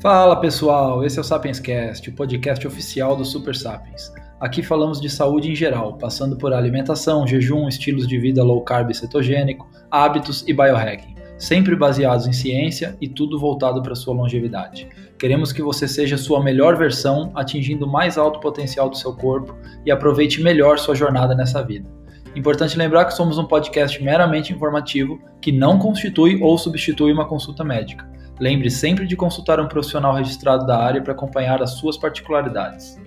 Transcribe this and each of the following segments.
Fala pessoal, esse é o Sapienscast, o podcast oficial do Super Sapiens. Aqui falamos de saúde em geral, passando por alimentação, jejum, estilos de vida low carb e cetogênico, hábitos e biohacking, sempre baseados em ciência e tudo voltado para sua longevidade. Queremos que você seja sua melhor versão, atingindo o mais alto potencial do seu corpo e aproveite melhor sua jornada nessa vida. Importante lembrar que somos um podcast meramente informativo que não constitui ou substitui uma consulta médica. Lembre sempre de consultar um profissional registrado da área para acompanhar as suas particularidades.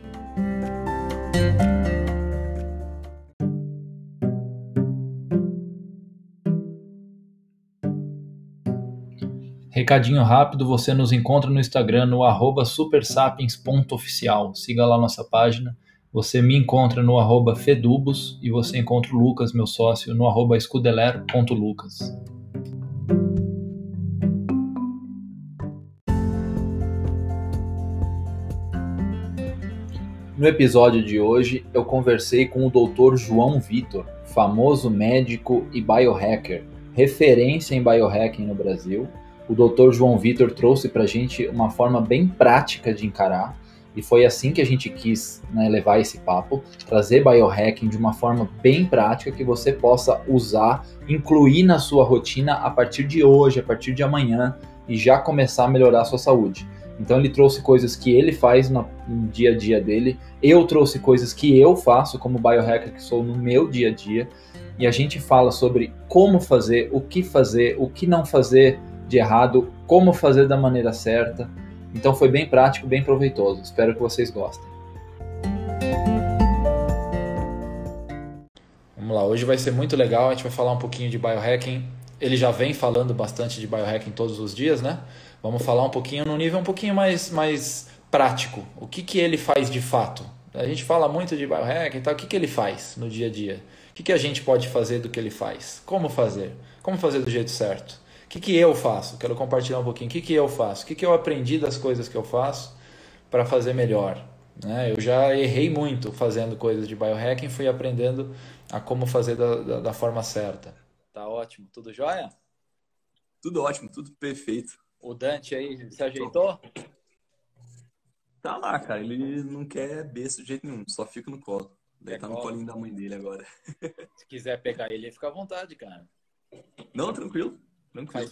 Recadinho rápido, você nos encontra no Instagram no arroba supersapiens.oficial. Siga lá nossa página. Você me encontra no arroba fedubos e você encontra o Lucas, meu sócio, no arroba. No episódio de hoje, eu conversei com o Dr. João Vitor, famoso médico e biohacker, referência em biohacking no Brasil. O Dr. João Vitor trouxe para a gente uma forma bem prática de encarar, e foi assim que a gente quis né, levar esse papo, trazer biohacking de uma forma bem prática que você possa usar, incluir na sua rotina a partir de hoje, a partir de amanhã, e já começar a melhorar a sua saúde. Então ele trouxe coisas que ele faz no, dia a dia dele, eu trouxe coisas que eu faço como biohacker que sou no meu dia a dia, e a gente fala sobre como fazer, o que fazer, o que não fazer de errado, como fazer da maneira certa. Então foi bem prático, bem proveitoso. Espero que vocês gostem. Vamos lá, hoje vai ser muito legal, a gente vai falar um pouquinho de biohacking. Ele já vem falando bastante de biohacking todos os dias, né? Vamos falar um pouquinho no nível um pouquinho mais, mais prático. O que, que ele faz de fato? A gente fala muito de biohacking e tal. O que, que ele faz no dia a dia? O que, que a gente pode fazer do que ele faz? Como fazer? Como fazer do jeito certo? O que, que eu faço? Quero compartilhar um pouquinho. O que, que eu faço? O que, que eu aprendi das coisas que eu faço para fazer melhor? Né? Eu já errei muito fazendo coisas de biohacking, fui aprendendo a como fazer da, da, da forma certa. Tá ótimo. Tudo jóia? Tudo ótimo, tudo perfeito. O Dante aí se ajeitou? Tá lá, cara. Ele não quer besta de jeito nenhum, só fica no colo. Ele tá no colinho da mãe dele agora. Se quiser pegar ele, fica à vontade, cara. Não, tranquilo. Tranquilo.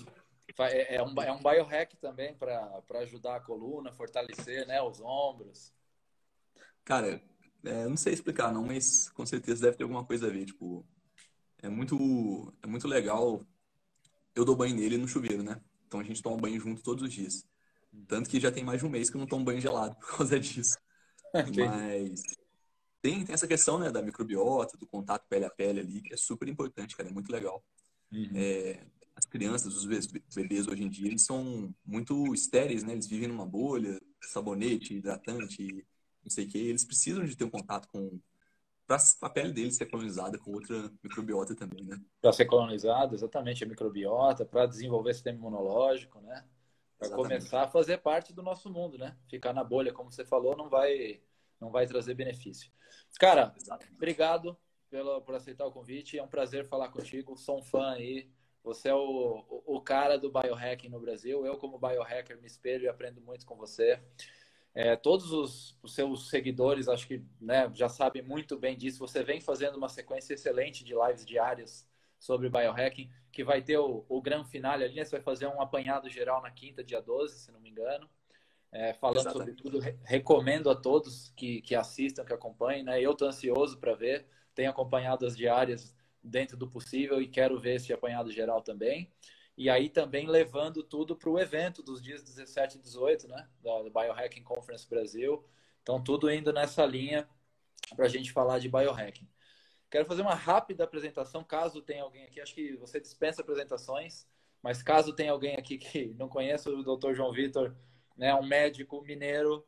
Faz, é, é, um, é um biohack também para ajudar a coluna, fortalecer né, os ombros. Cara, é, não sei explicar não, mas com certeza deve ter alguma coisa a ver. Tipo, é muito, é muito legal. Eu dou banho nele no chuveiro, né? Então a gente toma banho junto todos os dias. Tanto que já tem mais de um mês que eu não tomo banho gelado por causa disso. Mas tem, tem essa questão né, da microbiota, do contato pele a pele ali, que é super importante, cara. É muito legal. Uhum. É, as crianças, os bebês hoje em dia, eles são muito estéreis, né? Eles vivem numa bolha, sabonete, hidratante, não sei o que. Eles precisam de ter um contato com para a pele dele ser colonizada com outra microbiota também, né? Para ser colonizada, exatamente, a microbiota, para desenvolver sistema imunológico, né? Para começar a fazer parte do nosso mundo, né? Ficar na bolha, como você falou, não vai, não vai trazer benefício. Cara, exatamente. obrigado pelo, por aceitar o convite. É um prazer falar contigo. Sou um fã aí. Você é o, o, o cara do biohacking no Brasil. Eu, como biohacker, me espelho e aprendo muito com você. É, todos os, os, seus seguidores, acho que né, já sabem muito bem disso. Você vem fazendo uma sequência excelente de lives diárias sobre biohacking, que vai ter o, o grande finale ali. Né? Você vai fazer um apanhado geral na quinta, dia 12, se não me engano. É, falando Exatamente. sobre tudo, re recomendo a todos que, que assistam, que acompanhem. Né? Eu estou ansioso para ver, tenho acompanhado as diárias dentro do possível e quero ver esse apanhado geral também e aí também levando tudo para o evento dos dias 17 e 18, né, da Biohacking Conference Brasil. Então, tudo indo nessa linha para a gente falar de biohacking. Quero fazer uma rápida apresentação, caso tenha alguém aqui, acho que você dispensa apresentações, mas caso tenha alguém aqui que não conheça o Dr. João Vitor, né, um médico mineiro,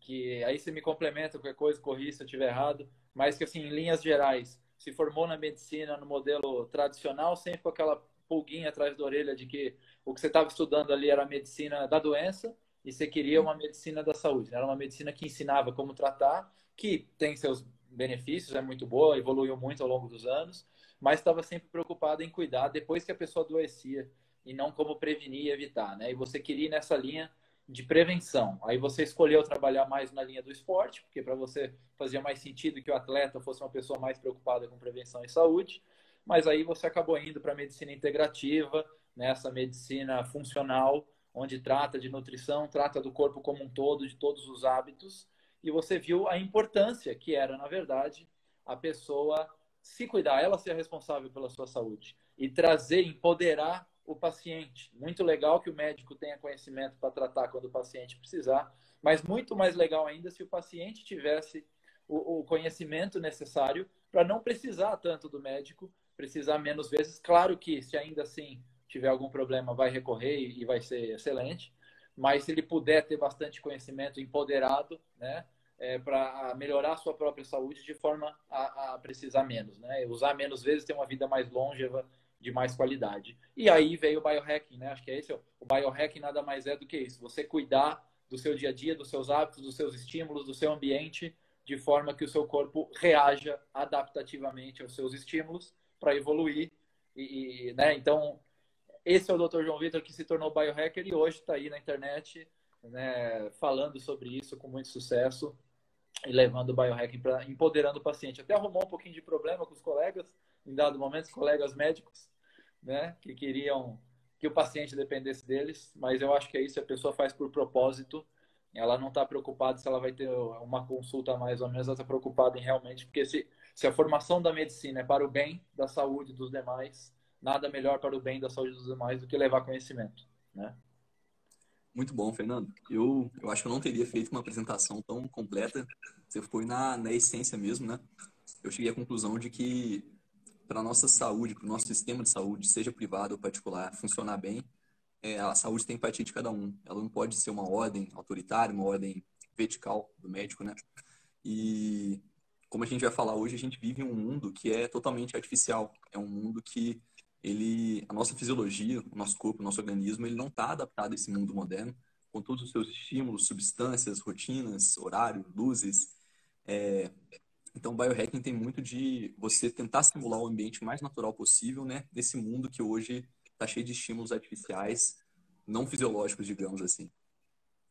que aí você me complementa qualquer coisa, corri se eu estiver errado, mas que assim, em linhas gerais, se formou na medicina no modelo tradicional, sempre com aquela pulguinha atrás da orelha de que o que você estava estudando ali era a medicina da doença e você queria uma medicina da saúde. Era uma medicina que ensinava como tratar, que tem seus benefícios, é muito boa, evoluiu muito ao longo dos anos, mas estava sempre preocupada em cuidar depois que a pessoa adoecia e não como prevenir e evitar, né? E você queria ir nessa linha de prevenção. Aí você escolheu trabalhar mais na linha do esporte, porque para você fazia mais sentido que o atleta fosse uma pessoa mais preocupada com prevenção e saúde, mas aí você acabou indo para a medicina integrativa, nessa medicina funcional, onde trata de nutrição, trata do corpo como um todo, de todos os hábitos, e você viu a importância que era, na verdade, a pessoa se cuidar, ela ser responsável pela sua saúde e trazer, empoderar o paciente. Muito legal que o médico tenha conhecimento para tratar quando o paciente precisar, mas muito mais legal ainda se o paciente tivesse o, o conhecimento necessário para não precisar tanto do médico, precisar menos vezes. Claro que se ainda assim tiver algum problema, vai recorrer e vai ser excelente, mas se ele puder ter bastante conhecimento empoderado, né, é, para melhorar a sua própria saúde de forma a, a precisar menos, né, usar menos vezes, ter uma vida mais longeva de mais qualidade. E aí veio o biohacking, né? Acho que é esse. O biohacking nada mais é do que isso. Você cuidar do seu dia a dia, dos seus hábitos, dos seus estímulos, do seu ambiente, de forma que o seu corpo reaja adaptativamente aos seus estímulos para evoluir. E, né? Então, esse é o Dr. João Vitor que se tornou biohacker e hoje está aí na internet né, falando sobre isso com muito sucesso e levando o biohacking para empoderando o paciente. Até arrumou um pouquinho de problema com os colegas, em dado momento, colegas médicos, né, que queriam que o paciente dependesse deles, mas eu acho que é isso, a pessoa faz por propósito, ela não está preocupada se ela vai ter uma consulta mais ou menos, ela está preocupada em realmente, porque se, se a formação da medicina é para o bem da saúde dos demais, nada melhor para o bem da saúde dos demais do que levar conhecimento, né? Muito bom, Fernando. Eu, eu acho que eu não teria feito uma apresentação tão completa. Você foi na, na essência mesmo, né? Eu cheguei à conclusão de que para a nossa saúde, para o nosso sistema de saúde, seja privado ou particular, funcionar bem, é, a saúde tem partir de cada um. Ela não pode ser uma ordem autoritária, uma ordem vertical do médico, né? E como a gente vai falar hoje, a gente vive um mundo que é totalmente artificial. É um mundo que ele, a nossa fisiologia, o nosso corpo, o nosso organismo, ele não está adaptado a esse mundo moderno, com todos os seus estímulos, substâncias, rotinas, horário, luzes. É, então, o biohacking tem muito de você tentar simular o ambiente mais natural possível, né? Nesse mundo que hoje está cheio de estímulos artificiais, não fisiológicos, digamos assim.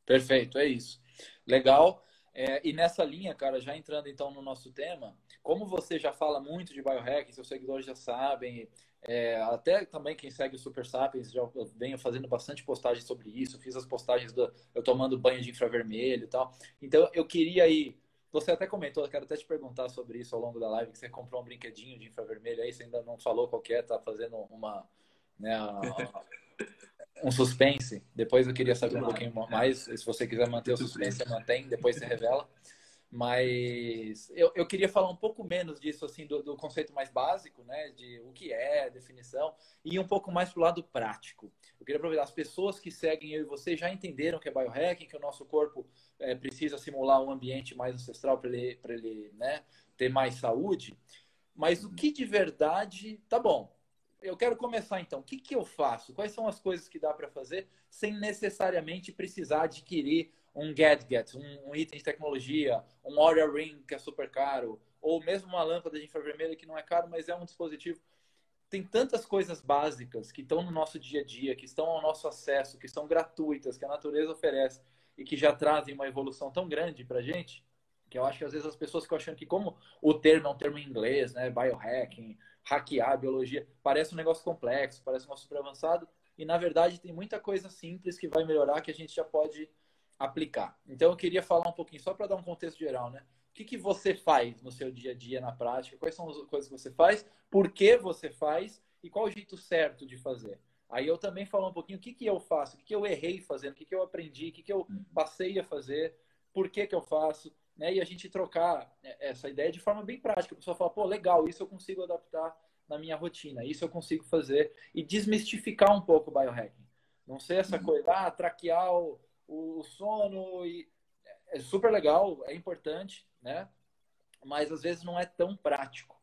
Perfeito, é isso. Legal. É, e nessa linha, cara, já entrando então no nosso tema, como você já fala muito de biohacking, seus seguidores já sabem, é, até também quem segue o Super Sapiens já venho fazendo bastante postagem sobre isso, fiz as postagens do eu tomando banho de infravermelho e tal. Então eu queria aí você até comentou, eu quero até te perguntar sobre isso ao longo da live, que você comprou um brinquedinho de infravermelho aí, você ainda não falou qual que é, tá fazendo uma, né, um suspense. Depois eu queria saber um pouquinho mais, se você quiser manter o suspense, mantém, depois você revela. Mas eu, eu queria falar um pouco menos disso, assim, do, do, conceito mais básico, né? De o que é, definição, e um pouco mais pro lado prático. Eu queria aproveitar, as pessoas que seguem eu e você já entenderam que é biohacking, que o nosso corpo é, precisa simular um ambiente mais ancestral para ele, ele né, ter mais saúde. Mas o que de verdade. Tá bom, eu quero começar então. O que, que eu faço? Quais são as coisas que dá para fazer sem necessariamente precisar adquirir um gadget, um, um, item de tecnologia, um Aura Ring que é super caro, ou mesmo uma lâmpada de infravermelho que não é caro, mas é um dispositivo. Tem tantas coisas básicas que estão no nosso dia a dia, que estão ao nosso acesso, que são gratuitas, que a natureza oferece e que já trazem uma evolução tão grande para gente, que eu acho que às vezes as pessoas ficam achando que como o termo é um termo em inglês, né, biohacking, hackear biologia, parece um negócio complexo, parece um negócio super avançado, e na verdade tem muita coisa simples que vai melhorar que a gente já pode aplicar. Então eu queria falar um pouquinho, só para dar um contexto geral, né? O que, que você faz no seu dia a dia, na prática? Quais são as coisas que você faz? Por que você faz? E qual o jeito certo de fazer? Aí eu também falo um pouquinho o que, que eu faço, o que, que eu errei fazendo, o que, que eu aprendi, o que, que eu passei a fazer, por que, que eu faço, né? E a gente trocar é, essa ideia de forma bem prática. A pessoa fala, pô, legal, isso eu consigo adaptar na minha rotina, isso eu consigo fazer e desmistificar um pouco o biohacking. Não ser essa uhum. coisa, ah, traquear o, o sono e é super legal, é importante, né? Mas às vezes não é tão prático.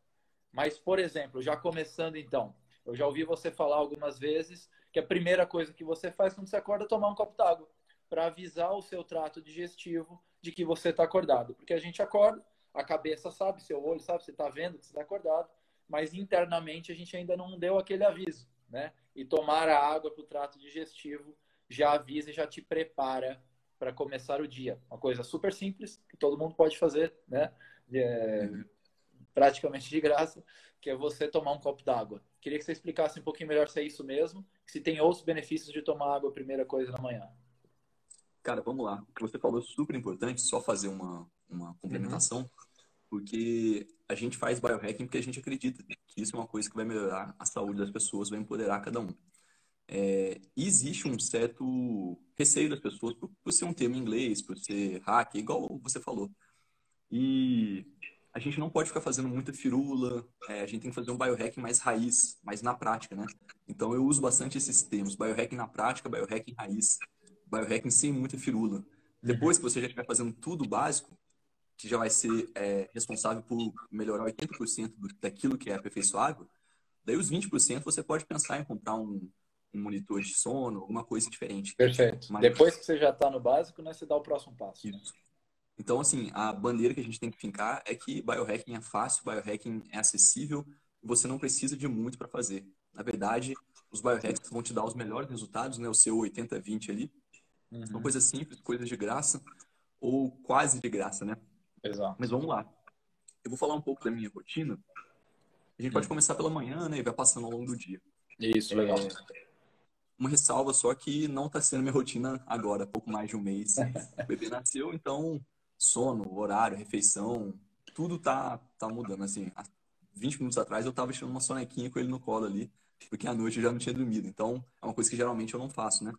Mas, por exemplo, já começando então, eu já ouvi você falar algumas vezes que a primeira coisa que você faz quando você acorda é tomar um copo d'água para avisar o seu trato digestivo de que você está acordado. Porque a gente acorda, a cabeça sabe, seu olho sabe, você está vendo que você está acordado, mas internamente a gente ainda não deu aquele aviso, né? E tomar a água para o trato digestivo já avisa e já te prepara para começar o dia. Uma coisa super simples, que todo mundo pode fazer, né? É, praticamente de graça, que é você tomar um copo d'água. Queria que você explicasse um pouquinho melhor se é isso mesmo, se tem outros benefícios de tomar água primeira coisa na manhã. Cara, vamos lá. O que você falou é super importante, só fazer uma, uma complementação, uhum. porque a gente faz biohacking porque a gente acredita que isso é uma coisa que vai melhorar a saúde das pessoas, vai empoderar cada um. É, existe um certo receio das pessoas por, por, ser um termo em inglês, por ser hack, igual você falou. E a gente não pode ficar fazendo muita firula, é, a gente tem que fazer um biohacking mais raiz, mais na prática, né? Então eu uso bastante esses termos, biohacking na prática, biohacking raiz, biohacking sem muita firula. Depois que você já estiver fazendo tudo básico, que já vai ser é, responsável por melhorar 80% daquilo que é aperfeiçoável, daí os 20% você pode pensar em comprar um, um monitor de sono, alguma coisa diferente. Perfeito. Mas... Depois que você já está no básico, né, você dá o próximo passo. Isso. Então, assim, a bandeira que a gente tem que fincar é que biohacking é fácil, biohacking é acessível, você não precisa de muito para fazer. Na verdade, os biohacks vão te dar os melhores resultados, né? O seu 80-20 ali. Uhum. São coisas simples, coisas de graça, ou quase de graça, né? Exato. Mas vamos lá. Eu vou falar um pouco da minha rotina. A gente uhum. pode começar pela manhã, né? E vai passando ao longo do dia. Isso, legal. É... Uma ressalva só que não está sendo minha rotina agora, pouco mais de um mês. o bebê nasceu, então sono, horário, refeição, tudo tá, tá mudando. Assim, há 20 minutos atrás eu tava tirando uma sonequinha com ele no colo ali, porque à noite eu já não tinha dormido. Então, é uma coisa que geralmente eu não faço, né?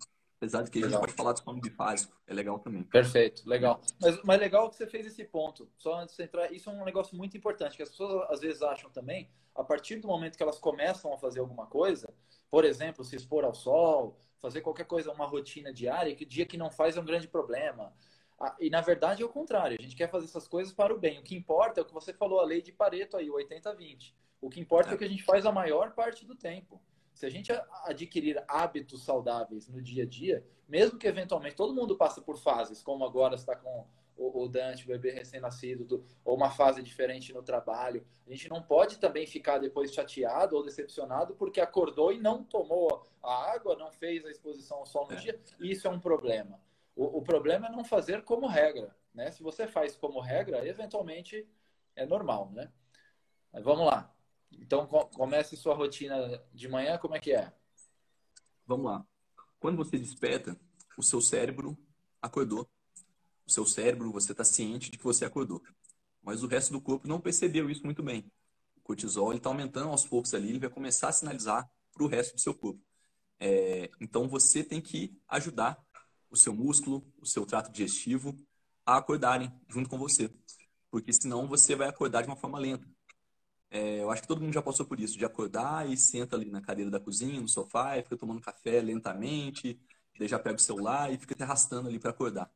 Apesar de que legal. a gente pode falar do sono bifásico, é legal também. Perfeito, legal. Mas, mas legal que você fez esse ponto. Só antes de entrar, isso é um negócio muito importante, que as pessoas às vezes acham também, a partir do momento que elas começam a fazer alguma coisa, por exemplo, se expor ao sol, fazer qualquer coisa, uma rotina diária, que o dia que não faz é um grande problema. E na verdade é o contrário, a gente quer fazer essas coisas para o bem. O que importa é o que você falou, a lei de Pareto aí, o 80-20. O que importa é. é o que a gente faz a maior parte do tempo. Se a gente adquirir hábitos saudáveis no dia a dia, mesmo que eventualmente todo mundo passa por fases, como agora está com o Dante, o bebê recém-nascido, ou uma fase diferente no trabalho, a gente não pode também ficar depois chateado ou decepcionado porque acordou e não tomou a água, não fez a exposição ao sol no é. dia. Isso é um problema. O, o, problema é não fazer como regra, né? Se você faz como regra, eventualmente é normal, né? Mas vamos lá. Então, comece sua rotina de manhã, como é que é? Vamos lá. Quando você desperta, o seu cérebro acordou. O seu cérebro, você está ciente de que você acordou. Mas o resto do corpo não percebeu isso muito bem. O cortisol está aumentando aos poucos ali, ele vai começar a sinalizar para o resto do seu corpo. É, então, você tem que ajudar o seu músculo, o seu trato digestivo a acordarem junto com você. Porque senão você vai acordar de uma forma lenta. É, eu acho que todo mundo já passou por isso, de acordar e senta ali na cadeira da cozinha, no sofá, e fica tomando café lentamente, daí já pega o celular e fica te arrastando ali para acordar.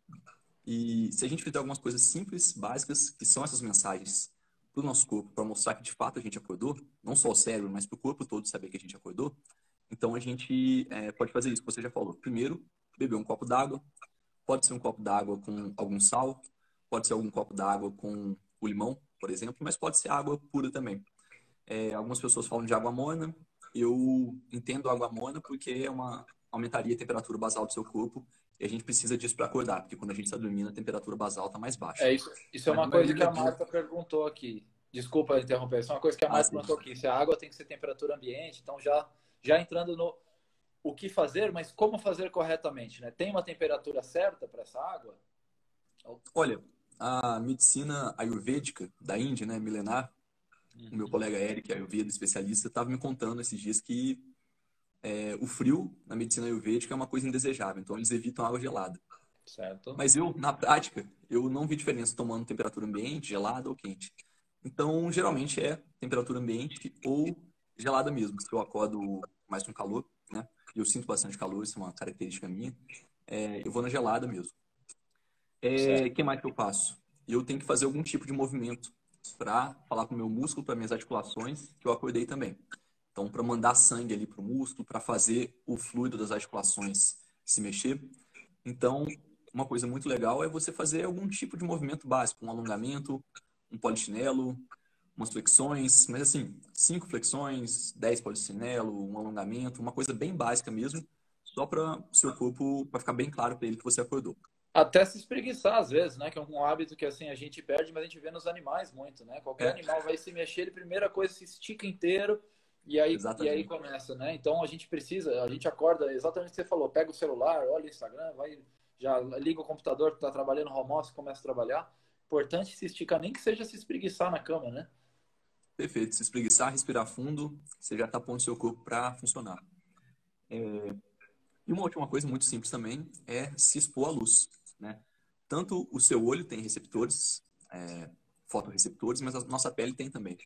E se a gente fizer algumas coisas simples, básicas, que são essas mensagens para o nosso corpo, para mostrar que de fato a gente acordou, não só o cérebro, mas para o corpo todo saber que a gente acordou, então a gente é, pode fazer isso que você já falou. Primeiro, beber um copo d'água. Pode ser um copo d'água com algum sal, pode ser algum copo d'água com o limão, por exemplo, mas pode ser água pura também. É, algumas pessoas falam de água morna. Eu entendo água morna porque é uma aumentaria a temperatura basal do seu corpo e a gente precisa disso para acordar, porque quando a gente está dormindo a temperatura basal está mais baixa. É isso. Isso é uma coisa que a Marta perguntou aqui. Desculpa interromper. Isso é uma coisa que a Marta ah, perguntou aqui. Se a água tem que ser temperatura ambiente, então já já entrando no o que fazer, mas como fazer corretamente, né? Tem uma temperatura certa para essa água? Olha, a medicina ayurvédica da Índia, né, milenar, uhum. o meu colega Eric, ayurveda especialista, estava me contando esses dias que é, o frio na medicina ayurvédica é uma coisa indesejável, então eles evitam água gelada. Certo. Mas eu, na prática, eu não vi diferença tomando temperatura ambiente, gelada ou quente. Então, geralmente é temperatura ambiente ou gelada mesmo, se eu acordo mais com calor, né? E eu sinto bastante calor, isso é uma característica minha. É, eu vou na gelada mesmo. É, que mais que eu faço? Eu tenho que fazer algum tipo de movimento para falar com o meu músculo, para minhas articulações, que eu acordei também. Então, para mandar sangue ali para o músculo, para fazer o fluido das articulações se mexer. Então, uma coisa muito legal é você fazer algum tipo de movimento básico, um alongamento, um polichinelo, umas flexões, mas assim, cinco flexões, dez polichinelo, um alongamento, uma coisa bem básica mesmo, só para o seu corpo, para ficar bem claro para ele que você acordou. Até se espreguiçar às vezes, né? Que é um hábito que assim a gente perde, mas a gente vê nos animais muito, né? Qualquer é. animal vai se mexer, ele primeira coisa se estica inteiro e aí, e aí começa, né? Então a gente precisa, a gente acorda exatamente o que você falou, pega o celular, olha o Instagram, vai, já liga o computador, está trabalhando home office, começa a trabalhar. Importante se esticar, nem que seja se espreguiçar na cama, né? Perfeito. Se espreguiçar, respirar fundo, você já está pondo seu corpo para funcionar. É... E uma última coisa muito simples também é se expor à luz, né? Tanto o seu olho tem receptores, é, fotoreceptores, mas a nossa pele tem também.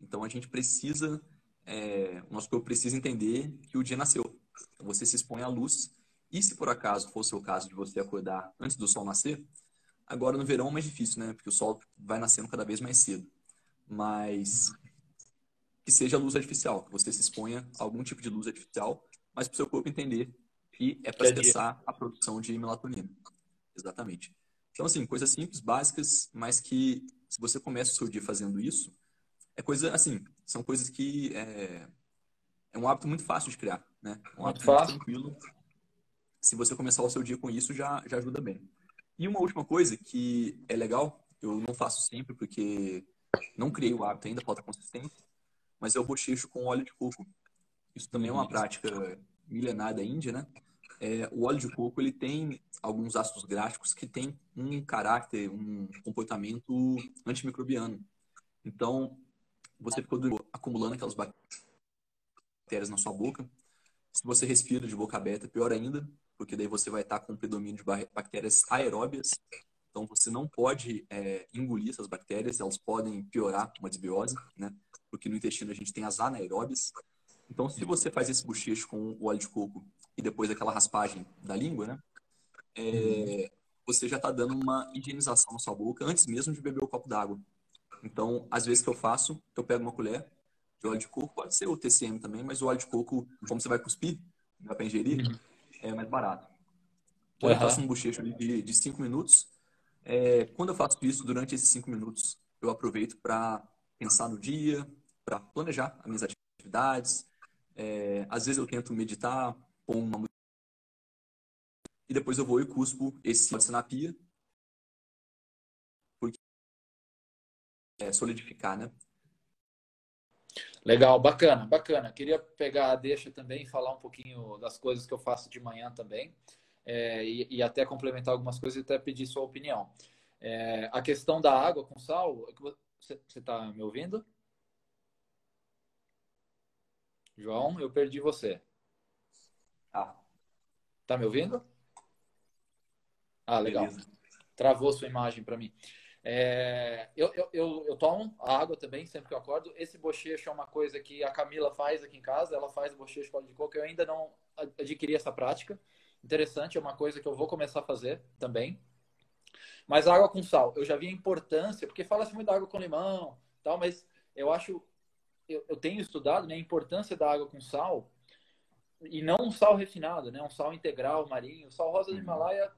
Então a gente precisa, é, o nosso corpo precisa entender que o dia nasceu. Então, você se expõe à luz e se por acaso fosse o caso de você acordar antes do sol nascer, agora no verão é mais difícil, né? Porque o sol vai nascendo cada vez mais cedo. Mas que seja luz artificial, que você se exponha a algum tipo de luz artificial, mas para o seu corpo entender que é para cessar a produção de melatonina. Exatamente. Então, assim, coisas simples, básicas, mas que se você começa o seu dia fazendo isso, é coisa, assim, são coisas que é, é um hábito muito fácil de criar, né? Um hábito muito, muito tranquilo. Se você começar o seu dia com isso, já, já ajuda bem. E uma última coisa que é legal, eu não faço sempre porque não criei o hábito ainda, falta consistência, mas eu bochecho com óleo de coco. Isso também é uma prática milenar da Índia, né? É, o óleo de coco ele tem alguns ácidos gráficos que têm um caráter, um comportamento antimicrobiano. Então, você ficou acumulando aquelas bactérias na sua boca. Se você respira de boca aberta, pior ainda, porque daí você vai estar com predomínio de bactérias aeróbias. Então, você não pode é, engolir essas bactérias, elas podem piorar uma desbiose, né? Porque no intestino a gente tem as anaeróbias. Então, se você faz esse bochecho com o óleo de coco e depois aquela raspagem da língua, né? É, você já está dando uma higienização na sua boca antes mesmo de beber o copo d'água. Então, às vezes que eu faço, eu pego uma colher de óleo de coco, pode ser o TCM também, mas o óleo de coco, como você vai cuspir, dá para ingerir, uhum. é mais barato. Então, uhum. eu faço um bochecho de 5 minutos. É, quando eu faço isso, durante esses 5 minutos, eu aproveito para pensar no dia, para planejar as minhas atividades. É, às vezes eu tento meditar, pôr uma e depois eu vou e cuspo esse na pia porque é solidificar, né? Legal, bacana, bacana. Queria pegar a deixa também e falar um pouquinho das coisas que eu faço de manhã também. É, e, e, até complementar algumas coisas e até pedir sua opinião. É, a questão da água com sal, você está me ouvindo? João, eu perdi você. Ah. Tá me ouvindo? Ah, legal. Beleza. Travou sua imagem para mim. É, eu, eu, eu, eu, tomo água também, sempre que eu acordo. Esse bochecho é uma coisa que a Camila faz aqui em casa. Ela faz bochecho com de coco. Eu ainda não adquiri essa prática. Interessante, é uma coisa que eu vou começar a fazer também. Mas água com sal, eu já vi a importância, porque fala-se muito da água com limão, tal, mas eu acho, eu, eu tenho estudado né, a importância da água com sal e não um sal refinado, né? Um sal integral marinho. O sal rosa do uhum. Himalaia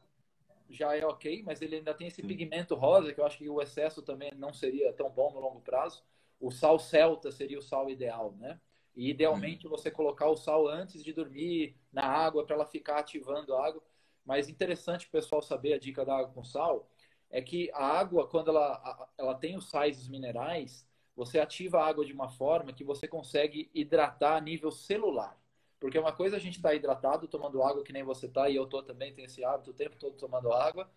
já é ok, mas ele ainda tem esse pigmento rosa que eu acho que o excesso também não seria tão bom no longo prazo. O sal celta seria o sal ideal, né? E idealmente você colocar o sal antes de dormir na água para ela ficar ativando a água. Mas interessante o pessoal saber a dica da água com sal é que a água, quando ela, ela tem os sais os minerais, você ativa a água de uma forma que você consegue hidratar a nível celular. Porque uma coisa é a gente está hidratado, tomando água que nem você está, e eu tô também, tenho esse hábito o tempo todo tomando água.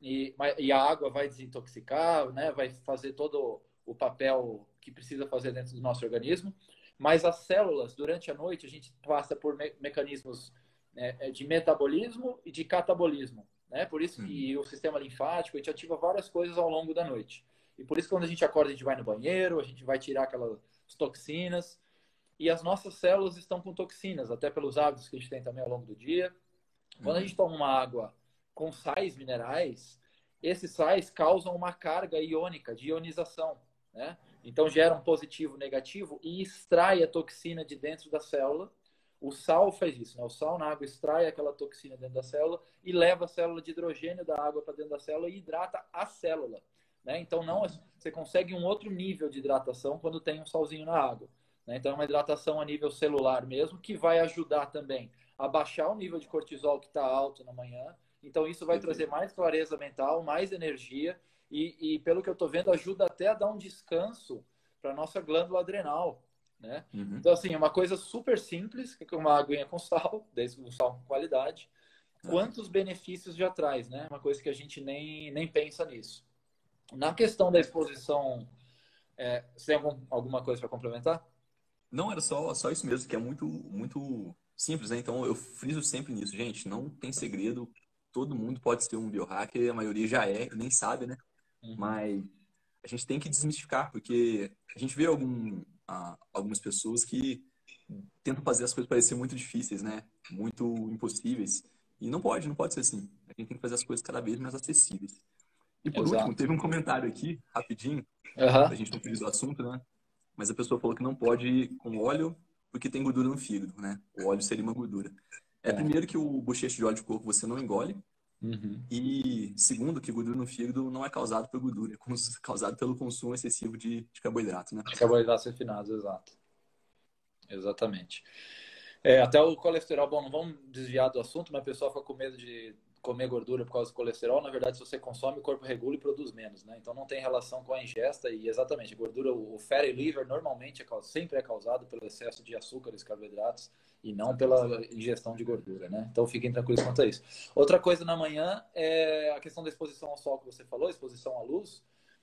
E, e a água vai desintoxicar, né? vai fazer todo o papel que precisa fazer dentro do nosso organismo. Mas as células, durante a noite, a gente passa por me mecanismos né, é, de metabolismo e de catabolismo. Né? Por isso que uhum. o sistema linfático, a gente ativa várias coisas ao longo da noite. E por isso que quando a gente acorda, a gente vai no banheiro, a gente vai tirar aquelas toxinas. E as nossas células estão com toxinas, até pelos hábitos que a gente tem também ao longo do dia. Quando a uhum. gente toma uma água com sais minerais, esses sais causam uma carga iônica, de ionização, né? Então gera um positivo negativo e extrai a toxina de dentro da célula. O sal faz isso, né? O sal na água extrai aquela toxina dentro da célula e leva a célula de hidrogênio da água para dentro da célula e hidrata a célula, né? Então não você consegue um outro nível de hidratação quando tem um salzinho na água. Né? Então, é uma hidratação a nível celular mesmo, que vai ajudar também a baixar o nível de cortisol que está alto na manhã Então, isso vai trazer mais clareza mental, mais energia e, e pelo que eu estou vendo, ajuda até a dar um descanso para nossa glândula adrenal. Né? Uhum. Então, assim, é uma coisa super simples, que é uma aguinha com sal, desde o sal com qualidade. É. Quantos benefícios já traz, né? Uma coisa que a gente nem, nem pensa nisso. Na questão da exposição, é, você tem algum, alguma coisa para complementar? Não, era só, só isso mesmo, que é muito, muito simples, né? Então, eu friso sempre nisso. Gente, não tem segredo. Todo mundo pode ser um biohacker, a maioria já é, nem sabe, né? Uhum. Mas a gente tem que desmistificar, porque a gente vê algum, algumas pessoas que tentam fazer as coisas parecer muito difíceis, né? Muito impossíveis. E não pode, não pode ser assim. A gente tem que fazer as coisas cada vez mais acessíveis. E por Exato. último, teve um comentário aqui, rapidinho, uhum. a gente não fez o assunto, né? Mas a pessoa falou que não pode ir com óleo porque tem gordura no fígado, né? O óleo seria uma gordura. É, é. primeiro que o bochecho de óleo de coco você não engole. Uhum. E segundo, que gordura no fígado não é causado por gordura, é causado pelo consumo excessivo de, de carboidrato, né? Carboidratos refinados, exato. Exatamente. É, até o colesterol, bom, não vamos desviar do assunto, mas o pessoal fica com medo de comer gordura por causa do colesterol, na verdade, se você consome, o corpo regula e produz menos, né? Então não tem relação com a ingesta e exatamente, gordura, o fatty liver normalmente é, sempre é causado pelo excesso de açúcares, carboidratos e não pela ingestão de gordura, né? Então fiquem tranquilos quanto a isso. Outra coisa na manhã é a questão da exposição ao sol que você falou, exposição à luz,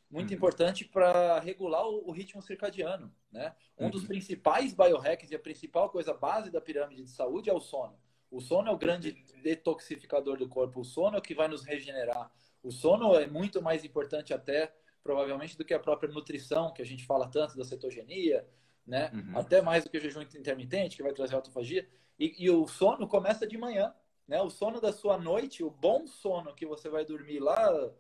muito uhum. importante para regular o, o, ritmo circadiano, né? Um uhum. dos principais biohacks e a principal coisa base da pirâmide de saúde é o sono. O sono é o grande detoxificador do corpo. O sono é o que vai nos regenerar. O sono é muito mais importante até, provavelmente, do que a própria nutrição, que a gente fala tanto da cetogenia, né? Uhum. Até mais do que o jejum intermitente, que vai trazer autofagia. E, e, o sono começa de manhã, né? O sono da sua noite, o bom sono que você vai dormir lá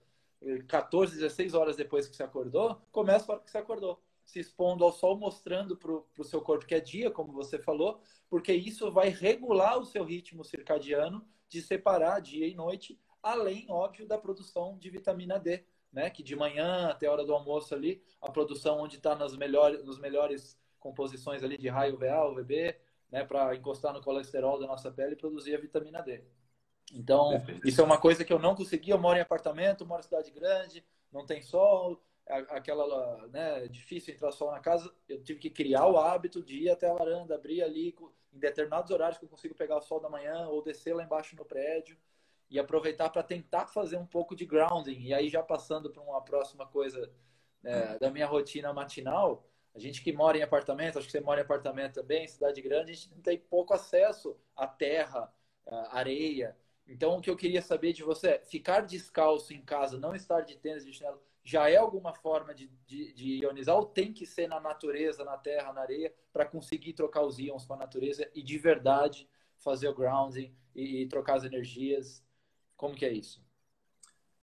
14, eh, 16 horas depois que você acordou, começa a hora que você acordou se expondo ao sol, mostrando para o seu corpo que é dia, como você falou, porque isso vai regular o seu ritmo circadiano de separar dia e noite, além, óbvio, da produção de vitamina D, né? Que de manhã até a hora do almoço ali, a produção onde está nas melhores, nos melhores composições ali de raio VA, UVB, né? Para encostar no colesterol da nossa pele e produzir a vitamina D. Então, Perfeito. isso é uma coisa que eu não consegui. Eu moro em apartamento, moro em cidade grande, não tem sol, aquela, né, difícil entrar sol na casa, eu tive que criar o hábito de ir até a varanda, abrir ali em determinados horários que eu consigo pegar o sol da manhã ou descer lá embaixo no prédio e aproveitar para tentar fazer um pouco de grounding. E aí já passando para uma próxima coisa né, da minha rotina matinal, a gente que mora em apartamento, acho que você mora em apartamento também, cidade grande, a gente tem pouco acesso à terra, à areia. Então, o que eu queria saber de você é ficar descalço em casa, não estar de tênis, de chinelo, já é alguma forma de, de, de, ionizar ou tem que ser na natureza, na terra, na areia, para conseguir trocar os íons com a natureza e de verdade fazer o grounding e, e, trocar as energias? Como que é isso?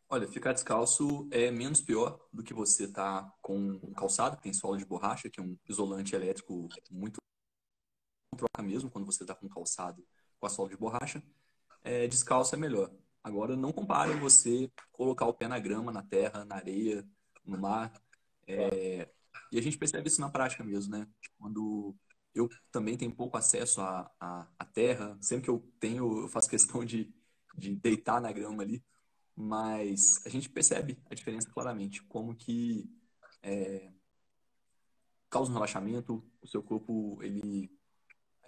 Olha, ficar descalço é menos pior do que você estar tá com um calçado que tem solo de borracha, que é um isolante elétrico muito troca mesmo quando você está com calçado com a sola de borracha. É, descalço é melhor. Agora, não compare você colocar o pé na grama, na terra, na areia, no mar. É... E a gente percebe isso na prática mesmo, né? Quando eu também tenho pouco acesso à, à, à terra, sempre que eu tenho, eu faço questão de, de deitar na grama ali. Mas a gente percebe a diferença claramente, como que é, causa um relaxamento, o seu corpo, ele...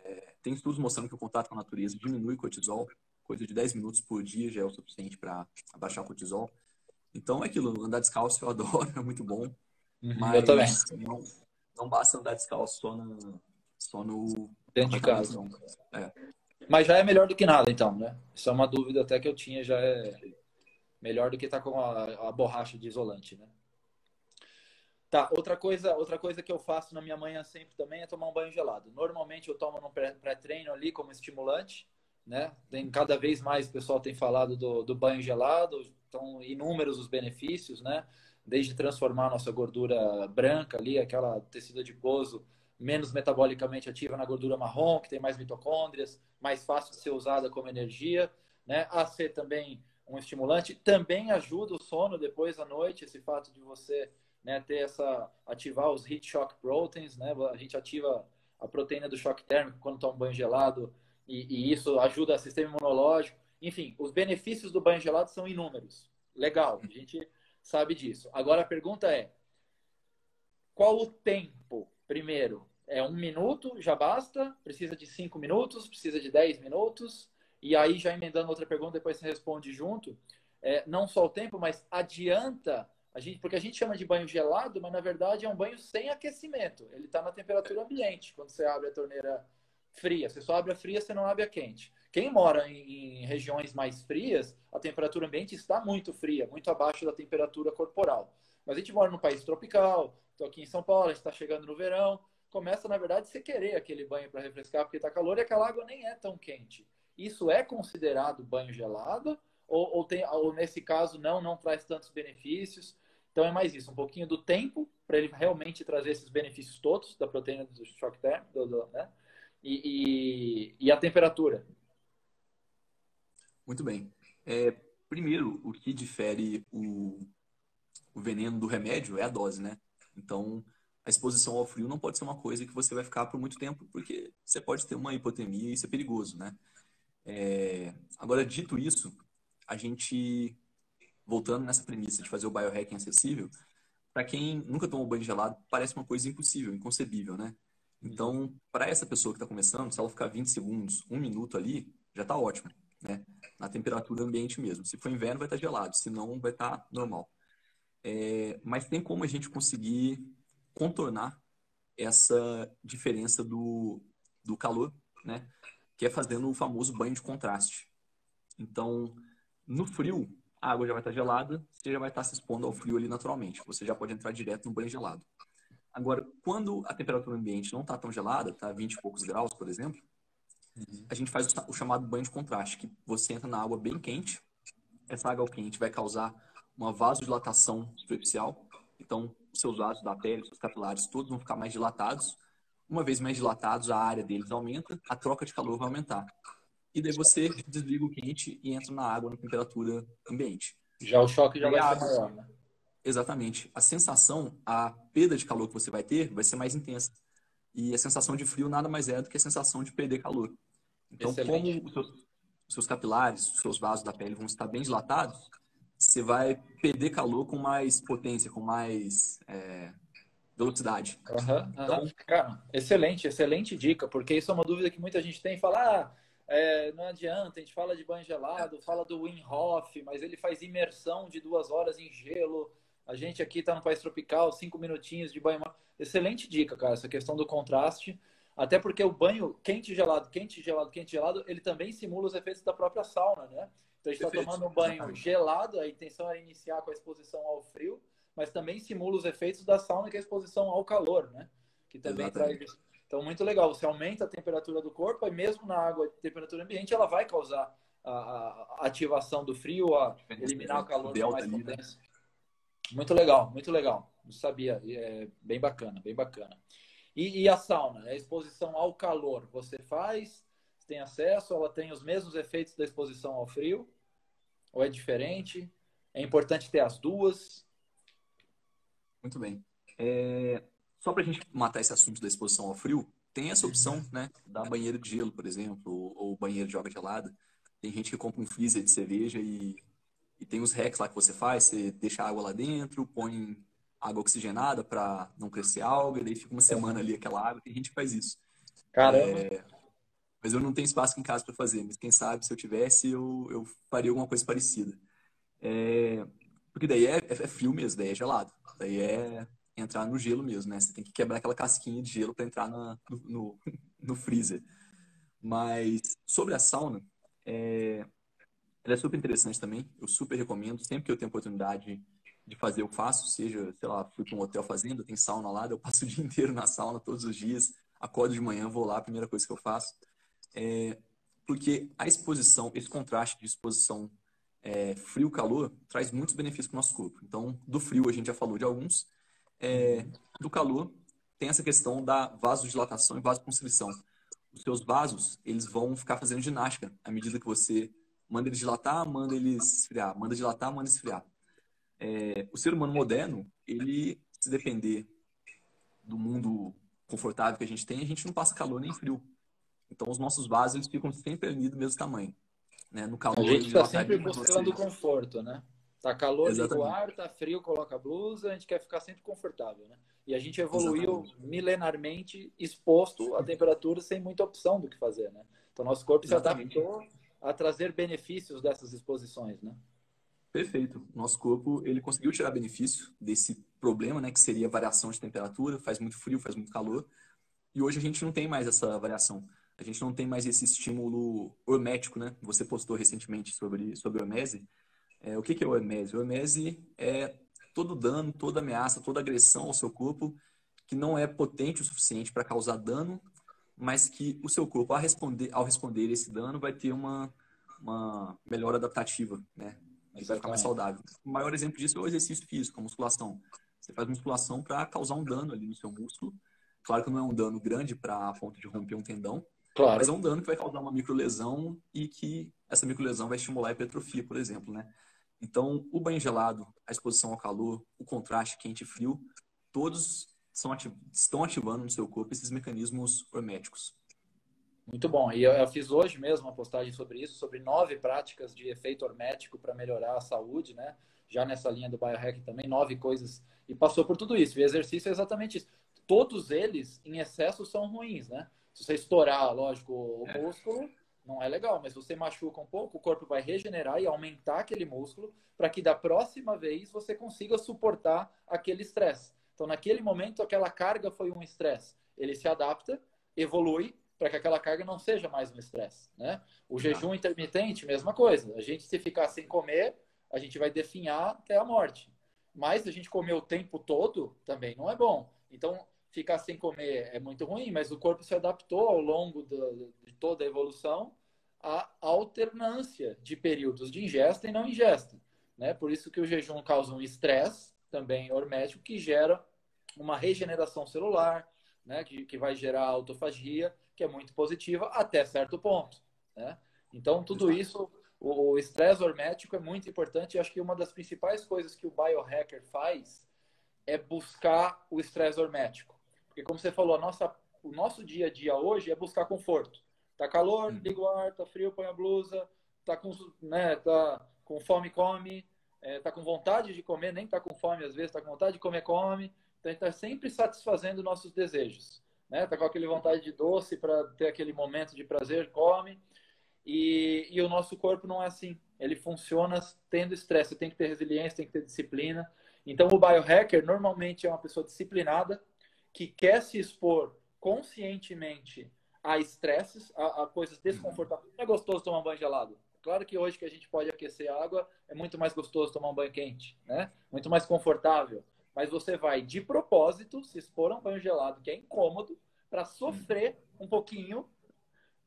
É, tem estudos mostrando que o contato com a natureza diminui o cortisol, coisa de 10 minutos por dia já é o suficiente para abaixar o cortisol. Então é aquilo, andar descalço eu adoro, é muito bom. Uhum, mas eu também. Não, não basta andar descalço só no. Só no Dentro de casa. É. Mas já é melhor do que nada, então, né? Isso é uma dúvida até que eu tinha, já é melhor do que estar tá com a, a borracha de isolante, né? Tá, outra coisa, outra coisa que eu faço na minha manhã sempre também é tomar um banho gelado. Normalmente eu tomo no pré-treino ali como estimulante, né? Tem cada vez mais o pessoal tem falado do, do banho gelado, estão inúmeros os benefícios, né? Desde transformar nossa gordura branca ali, aquela tecido adiposo menos metabolicamente ativa na gordura marrom, que tem mais mitocôndrias, mais fácil de ser usada como energia, né? A ser também um estimulante, também ajuda o sono depois à noite, esse fato de você né, ter essa ativar os heat shock proteins, né? A gente ativa a proteína do choque térmico quando toma um banho gelado, e, e, isso ajuda o sistema imunológico. Enfim, os benefícios do banho gelado são inúmeros. Legal, a gente sabe disso. Agora a pergunta é: qual o tempo? Primeiro, é um minuto, já basta? Precisa de cinco minutos? Precisa de dez minutos? E aí, já emendando outra pergunta, depois você responde junto. É, não só o tempo, mas adianta a gente, porque a gente chama de banho gelado, mas na verdade é um banho sem aquecimento. Ele está na temperatura ambiente quando você abre a torneira fria. Você só abre a fria, você não abre a quente. Quem mora em, em regiões mais frias, a temperatura ambiente está muito fria, muito abaixo da temperatura corporal. Mas a gente mora num país tropical, estou aqui em São Paulo, está chegando no verão, começa, na verdade, você querer aquele banho para refrescar porque está calor e aquela água nem é tão quente. Isso é considerado banho gelado? Ou, ou, tem, ou nesse caso não, não traz tantos benefícios? Então é mais isso, um pouquinho do tempo para ele realmente trazer esses benefícios todos da proteína do choque térmico, do, né? E, e, e, a temperatura. Muito bem. É, primeiro, o que difere o, o veneno do remédio é a dose, né? Então, a exposição ao frio não pode ser uma coisa que você vai ficar por muito tempo, porque você pode ter uma hipotermia e isso é perigoso, né? É... Agora, dito isso, a gente voltando nessa premissa de fazer o biohacking acessível, para quem nunca tomou banho gelado, parece uma coisa impossível, inconcebível, né? Então, para essa pessoa que está começando, se ela ficar 20 segundos, um minuto ali, já está ótimo, né? Na temperatura ambiente mesmo. Se for inverno, vai estar tá gelado, se não, vai estar tá normal. É, mas tem como a gente conseguir contornar essa diferença do, do calor, né? Que é fazendo o famoso banho de contraste. Então, no frio, a água já vai estar gelada, você já vai estar se expondo ao frio ali naturalmente. Você já pode entrar direto no banho gelado. Agora, quando a temperatura ambiente não está tão gelada, está 20 e poucos graus, por exemplo, uhum. a gente faz o, chamado banho de contraste, que você entra na água bem quente, essa água quente vai causar uma vasodilatação superficial, então seus vasos da pele, seus capilares, todos vão ficar mais dilatados. Uma vez mais dilatados, a área deles aumenta, a troca de calor vai aumentar e daí você desliga o quente e entra na água na temperatura ambiente. Já o choque já vai ser maior, né? Exatamente. A sensação, a perda de calor que você vai ter vai ser mais intensa. E a sensação de frio nada mais é do que a sensação de perder calor. Então, Excelente. como os seus, os seus capilares, os seus vasos da pele vão estar bem dilatados, você vai perder calor com mais potência, com mais é, velocidade. Uhum, Então, Cara, excelente, excelente dica, porque isso é uma dúvida que muita gente tem. Fala, ah, é, não adianta, a gente fala de banho gelado, fala do Wim Hof, mas ele faz imersão de duas horas em gelo. A gente aqui está no país tropical, cinco minutinhos de banho. Excelente dica, cara, essa questão do contraste. Até porque o banho quente gelado, quente gelado, quente gelado, ele também simula os efeitos da própria sauna, né? Então a gente está tomando um banho gelado, a intenção é iniciar com a exposição ao frio, mas também simula os efeitos da sauna, que é a exposição ao calor, né? Que também Exatamente. traz então, muito legal. Você aumenta a temperatura do corpo e mesmo na água de temperatura ambiente, ela vai causar a, a ativação do frio, a eliminar o calor mais né? Muito legal, muito legal. Não sabia. É bem bacana, bem bacana. E, e a sauna? A exposição ao calor, você faz? Tem acesso? Ela tem os mesmos efeitos da exposição ao frio? Ou é diferente? É importante ter as duas? Muito bem. É, só para a gente matar esse assunto da exposição ao frio, tem essa opção, né? Da banheira de gelo, por exemplo, ou, ou banheiro de água gelada. Tem gente que compra um freezer de cerveja e, e tem os hacks lá que você faz, você deixa a água lá dentro, põe água oxigenada para não crescer alga, e daí fica uma semana ali aquela água. Tem gente que faz isso. Caramba! É, mas eu não tenho espaço aqui em casa para fazer, mas quem sabe se eu tivesse, eu, eu faria alguma coisa parecida. É, porque daí é, é, frio mesmo, daí é gelado. Daí é entrar no gelo mesmo, né? Você tem que quebrar aquela casquinha de gelo para entrar na, no, no, no, freezer. Mas sobre a sauna, é, ela é super interessante também. Eu super recomendo. Sempre que eu tenho oportunidade de fazer, eu faço. Seja, sei lá, fui para um hotel fazenda, tem sauna lá, eu passo o dia inteiro na sauna todos os dias. Acordo de manhã, vou lá, a primeira coisa que eu faço. É, porque a exposição, esse contraste de exposição é, frio-calor traz muitos benefícios para o nosso corpo. Então, do frio a gente já falou de alguns é, do calor, tem essa questão da vasodilatação e vasoconstrição. Os seus vasos, eles vão ficar fazendo ginástica à medida que você manda eles dilatar, manda eles esfriar, manda dilatar, manda esfriar. É, o ser humano moderno, ele, se depender do mundo confortável que a gente tem, a gente não passa calor nem frio. Então, os nossos vasos, eles ficam sempre ali do mesmo tamanho. Né? No calor, a gente está sempre buscando conforto, né? Tá calor, liga o ar, tá frio, coloca a blusa, a gente quer ficar sempre confortável, né? E a gente evoluiu Exatamente. milenarmente exposto à temperatura sem muita opção do que fazer, né? Então nosso corpo Exatamente. se adaptou a trazer benefícios dessas exposições, né? Perfeito. Nosso corpo, ele conseguiu tirar benefício desse problema, né, que seria variação de temperatura, faz muito frio, faz muito calor. E hoje a gente não tem mais essa variação. A gente não tem mais esse estímulo hormético, né? Você postou recentemente sobre sobre hormese. É, o que, que é hormese? Hormese é todo dano, toda ameaça, toda agressão ao seu corpo que não é potente o suficiente para causar dano, mas que o seu corpo, ao responder, ao responder esse dano, vai ter uma, uma melhora adaptativa, né? Ele vai ficar mais saudável. O maior exemplo disso é o exercício físico, a musculação. Você faz musculação para causar um dano ali no seu músculo. Claro que não é um dano grande para a ponto de romper um tendão, claro. mas é um dano que vai causar uma microlesão e que essa microlesão vai estimular a hipertrofia, por exemplo, né? Então, o banho gelado, a exposição ao calor, o contraste quente e frio, todos ativ estão ativando no seu corpo esses mecanismos horméticos. Muito bom. E eu, eu, fiz hoje mesmo uma postagem sobre isso, sobre nove práticas de efeito hormético para melhorar a saúde, né? Já nessa linha do biohack também, nove coisas. E passou por tudo isso. E exercício é exatamente isso. Todos eles, em excesso, são ruins, né? Se você estourar, lógico, o é. músculo, não é legal, mas você machuca um pouco, o corpo vai regenerar e aumentar aquele músculo para que da próxima vez você consiga suportar aquele estresse. Então, naquele momento, aquela carga foi um estresse. Ele se adapta, evolui para que aquela carga não seja mais um estresse, né? O jejum intermitente, mesma coisa. A gente, se ficar sem comer, a gente vai definhar até a morte. Mas a gente comer o tempo todo também não é bom. Então, ficar sem comer é muito ruim, mas o corpo se adaptou ao longo do, de toda a evolução à alternância de períodos de ingesta e não ingesta. Né? Por isso que o jejum causa um estresse também hormético que gera uma regeneração celular, né? que, que vai gerar autofagia que é muito positiva até certo ponto. Né? Então, tudo isso, o estresse hormético é muito importante. E acho que uma das principais coisas que o biohacker faz é buscar o estresse hormético. Porque, como você falou, a nossa, o nosso dia a dia hoje é buscar conforto. Tá calor, hum. liga o ar, tá frio, põe a blusa, tá com, né, tá com fome, come, é, tá com vontade de comer, nem tá com fome às vezes, tá com vontade de comer, come. Então, a gente tá sempre satisfazendo nossos desejos né? Tá com aquele vontade de doce para ter aquele momento de prazer, come. E, e o nosso corpo não é assim. Ele funciona tendo estresse. Tem que ter resiliência, tem que ter disciplina. Então, o biohacker normalmente é uma pessoa disciplinada que quer se expor conscientemente a estresses, a, a coisas desconfortáveis. Não é gostoso tomar banho gelado. Claro que hoje que a gente pode aquecer a água, é muito mais gostoso tomar um banho quente, né? Muito mais confortável mas você vai de propósito se expor a um banho gelado, que é incômodo, para sofrer um pouquinho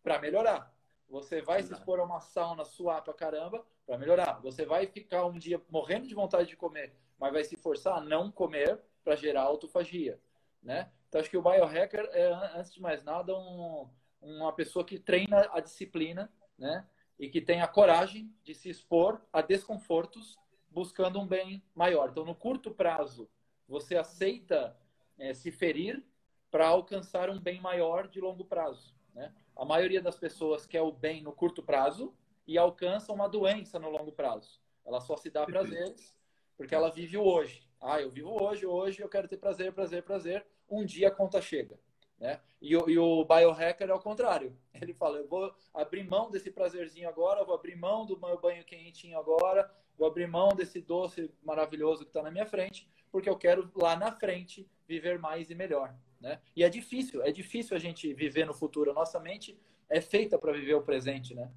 para melhorar. Você vai se expor a uma sauna suar pra caramba para melhorar. Você vai ficar um dia morrendo de vontade de comer, mas vai se forçar a não comer para gerar autofagia, né? Então acho que o biohacker é antes de mais nada um, uma pessoa que treina a disciplina, né? E que tem a coragem de se expor a desconfortos buscando um bem maior. Então no curto prazo você aceita é, se ferir para alcançar um bem maior de longo prazo. Né? A maioria das pessoas quer o bem no curto prazo e alcança uma doença no longo prazo. Ela só se dá prazeres porque ela vive o hoje. Ah, eu vivo hoje, hoje eu quero ter prazer, prazer, prazer. Um dia a conta chega. Né? E, e o biohacker é o contrário. Ele fala: eu vou abrir mão desse prazerzinho agora, vou abrir mão do meu banho quentinho agora, vou abrir mão desse doce maravilhoso que está na minha frente, porque eu quero lá na frente viver mais e melhor. Né? E é difícil, é difícil a gente viver no futuro. A nossa mente é feita para viver o presente, né?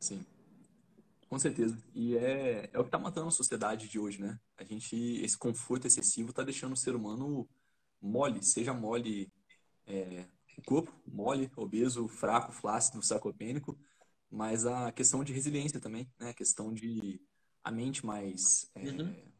Sim, com certeza. E é, é o que está matando a sociedade de hoje, né? A gente, esse conforto excessivo está deixando o ser humano mole, seja mole é, o corpo, mole, obeso, fraco, flácido, sarcopênico, mas a questão de resiliência também, né? A questão de a mente mais é, uhum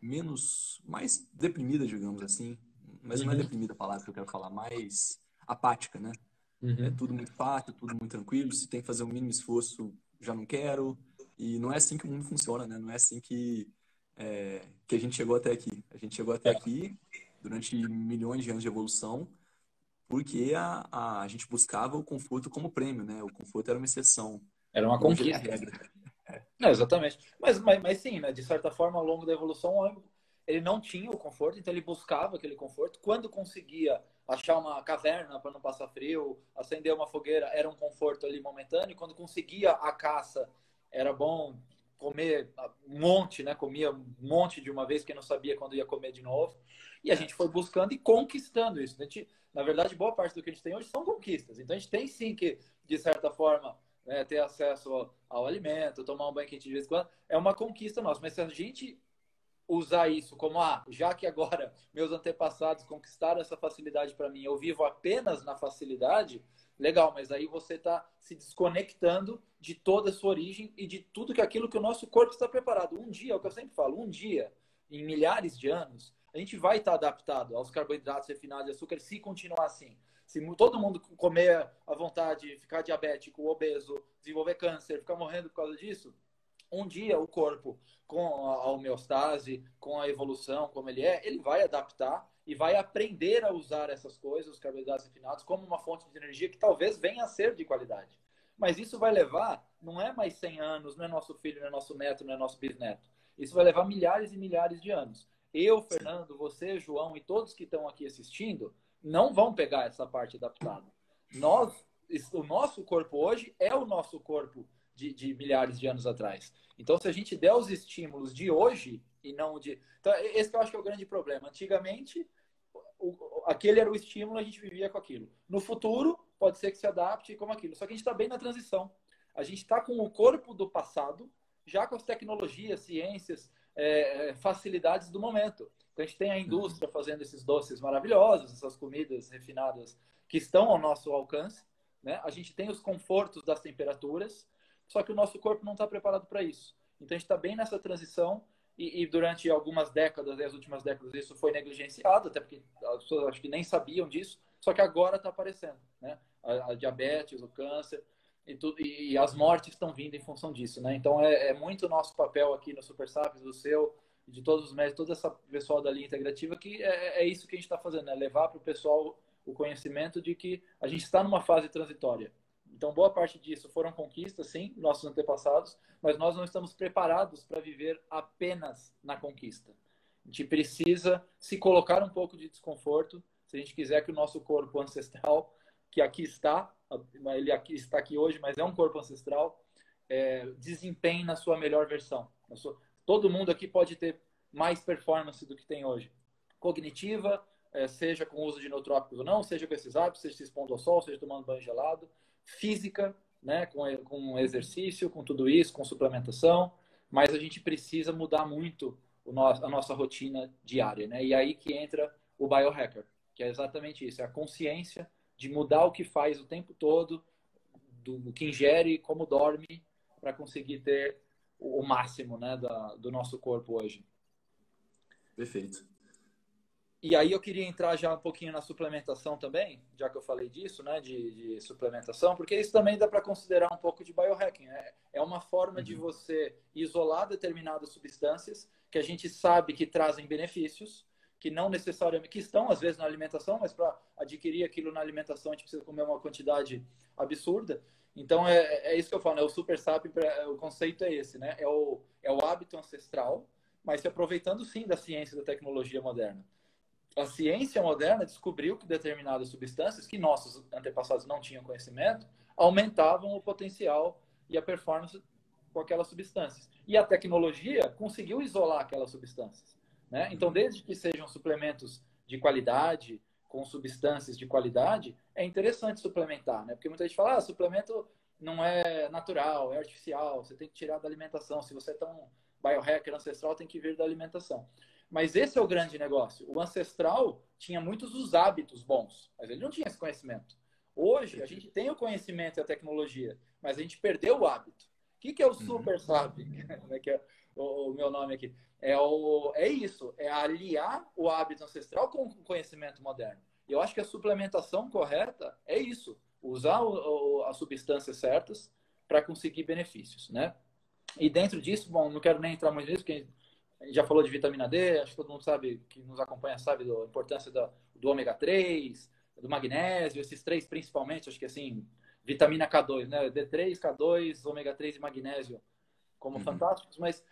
menos, mais deprimida, digamos assim. Mas uhum. não é uhum. deprimida a palavra que eu quero falar, mais apática, né? Uhum. É tudo muito fácil, tudo muito tranquilo. Se tem que fazer o um mínimo esforço, já não quero. E não é assim que o mundo funciona, né? Não é assim que, é, que a gente chegou até aqui. A gente chegou até é. aqui durante milhões de anos de evolução porque a, a, a gente buscava o conforto como prêmio, né? O conforto era uma exceção. Era uma conquista. Não, exatamente. Mas, mas, mas sim, né? de certa forma, ao longo da evolução, ele não tinha o conforto, então ele buscava aquele conforto. Quando conseguia achar uma caverna para não passar frio, acender uma fogueira, era um conforto ali momentâneo. Quando conseguia a caça, era bom comer um monte, né? Comia um monte de uma vez, que não sabia quando ia comer de novo. E a gente foi buscando e conquistando isso. A gente, na verdade, boa parte do que a gente tem hoje são conquistas. Então a gente tem sim que, de certa forma, né, ter acesso ao, ao, alimento, tomar um banho quente de vez em quando, é uma conquista nossa. Mas se a gente usar isso como, ah, já que agora meus antepassados conquistaram essa facilidade para mim, eu vivo apenas na facilidade, legal, mas aí você está se desconectando de toda a sua origem e de tudo que aquilo que o nosso corpo está preparado. Um dia, é o que eu sempre falo, um dia, em milhares de anos, a gente vai estar adaptado aos carboidratos refinados e açúcar se continuar assim. Se todo mundo comer à vontade, ficar diabético, obeso, desenvolver câncer, ficar morrendo por causa disso, um dia o corpo, com a homeostase, com a evolução, como ele é, ele vai adaptar e vai aprender a usar essas coisas, os carboidratos refinados, como uma fonte de energia que talvez venha a ser de qualidade. Mas isso vai levar, não é mais 100 anos, não é nosso filho, não é nosso neto, não é nosso bisneto. Isso vai levar milhares e milhares de anos eu, Fernando, você, João e todos que estão aqui assistindo, não vão pegar essa parte adaptada. Nós, o nosso corpo hoje é o nosso corpo de, de, milhares de anos atrás. Então, se a gente der os estímulos de hoje e não de. Então, esse que eu acho que é o grande problema. Antigamente, o, aquele era o estímulo, a gente vivia com aquilo. No futuro, pode ser que se adapte como aquilo. Só que a gente está bem na transição. A gente está com o corpo do passado, já com as tecnologias, ciências, é, é, facilidades do momento. Então, a gente tem a indústria fazendo esses doces maravilhosos, essas comidas refinadas que estão ao nosso alcance. Né? A gente tem os confortos das temperaturas, só que o nosso corpo não está preparado para isso. Então, a gente está bem nessa transição e, e, durante algumas décadas, as últimas décadas, isso foi negligenciado, até porque as pessoas acho que nem sabiam disso, só que agora está aparecendo. Né? A, a diabetes, o câncer, e, e, as mortes estão vindo em função disso, né? Então é, é muito nosso papel aqui no Super Sapiens, do seu, de todos os médicos, toda essa pessoal da linha integrativa, que é, é isso que a gente está fazendo, né? Levar para o pessoal o conhecimento de que a gente está numa fase transitória. Então, boa parte disso foram conquistas, sim, nossos antepassados, mas nós não estamos preparados para viver apenas na conquista. A gente precisa se colocar um pouco de desconforto se a gente quiser que o nosso corpo ancestral, que aqui está, ele aqui, está aqui hoje, mas é um corpo ancestral, é, desempenhe na sua melhor versão. Todo mundo aqui pode ter mais performance do que tem hoje. Cognitiva, é, seja com uso de nootrópicos ou não, seja com esses hábitos, seja se expondo ao sol, seja tomando banho gelado. Física, né, com, com exercício, com tudo isso, com suplementação. Mas a gente precisa mudar muito nosso, a nossa rotina diária. Né? E aí que entra o biohacker, que é exatamente isso, é a consciência de mudar o que faz o tempo todo, do, que ingere, como dorme, para conseguir ter o, máximo né, da, do nosso corpo hoje. Perfeito. E aí eu queria entrar já um pouquinho na suplementação também, já que eu falei disso, né, de, de suplementação, porque isso também dá para considerar um pouco de biohacking. Né? É uma forma uhum. de você isolar determinadas substâncias que a gente sabe que trazem benefícios, que não necessariamente, que estão às vezes na alimentação, mas para adquirir aquilo na alimentação a gente precisa comer uma quantidade absurda. Então é, é isso que eu falo, né? o super sábio, o conceito é esse, né? É o, é o hábito ancestral, mas se aproveitando sim da ciência e da tecnologia moderna. A ciência moderna descobriu que determinadas substâncias que nossos antepassados não tinham conhecimento aumentavam o potencial e a performance com aquelas substâncias. E a tecnologia conseguiu isolar aquelas substâncias. Né? Então, desde que sejam suplementos de qualidade, com substâncias de qualidade, é interessante suplementar, né? Porque muita gente fala, ah, suplemento não é natural, é artificial, você tem que tirar da alimentação. Se você é tão biohacker ancestral, tem que vir da alimentação. Mas esse é o grande negócio. O ancestral tinha muitos dos hábitos bons, mas ele não tinha esse conhecimento. Hoje, a gente tem o conhecimento e a tecnologia, mas a gente perdeu o hábito. O que, que é o uhum. super sabe? que é o, o meu nome aqui. É, o, é isso, é aliar o hábito ancestral com o conhecimento moderno. E eu acho que a suplementação correta é isso, usar o, o, as substâncias certas para conseguir benefícios, né? E dentro disso, bom, não quero nem entrar muito nisso, porque a gente já falou de vitamina D, acho que todo mundo sabe, que nos acompanha sabe da importância do, do ômega 3, do magnésio, esses três principalmente, acho que assim, vitamina K2, né? D3, K2, ômega 3 e magnésio como uhum. fantásticos, mas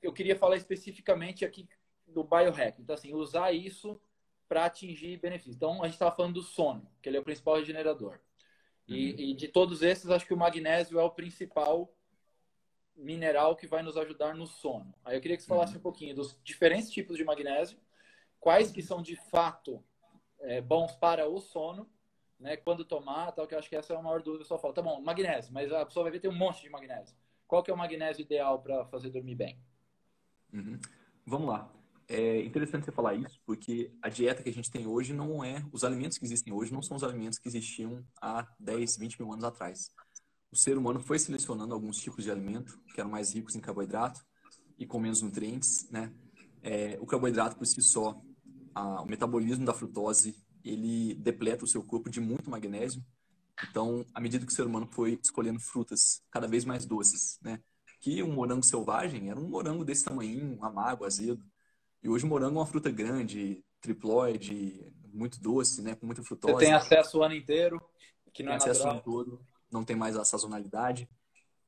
eu queria falar especificamente aqui do biohack. Então, assim, usar isso para atingir benefícios. Então, a gente estava falando do sono, que ele é o principal regenerador. Uhum. E, e, de todos esses, acho que o magnésio é o principal mineral que vai nos ajudar no sono. Aí eu queria que você falasse uhum. um pouquinho dos diferentes tipos de magnésio, quais que são de fato é, bons para o sono, né? Quando tomar, tal, que eu acho que essa é a maior dúvida. O pessoal fala, tá bom, magnésio, mas a pessoa vai ver tem um monte de magnésio. Qual que é o magnésio ideal para fazer dormir bem? Uhum. Vamos lá. É interessante você falar isso, porque a dieta que a gente tem hoje não é. Os alimentos que existem hoje não são os alimentos que existiam há 10, 20 mil anos atrás. O ser humano foi selecionando alguns tipos de alimento que eram mais ricos em carboidrato e com menos nutrientes, né? É, o carboidrato por si só, a, o metabolismo da frutose, ele depleta o seu corpo de muito magnésio. Então, à medida que o ser humano foi escolhendo frutas cada vez mais doces, né? Que um morango selvagem era um morango desse tamanho, amargo, azedo. E hoje o morango é uma fruta grande, triploide, muito doce, né? Com muita frutose. Você tem acesso o ano inteiro, que não tem é acesso natural. o ano todo, não tem mais a sazonalidade.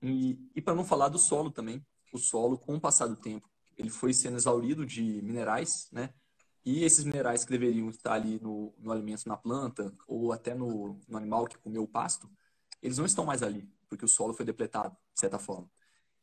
E, e para não falar do solo também, o solo, com o passar do tempo, ele foi sendo exaurido de minerais, né? E esses minerais que deveriam estar ali no, no alimento, na planta, ou até no, no animal que comeu o pasto, eles não estão mais ali, porque o solo foi depletado, de certa forma.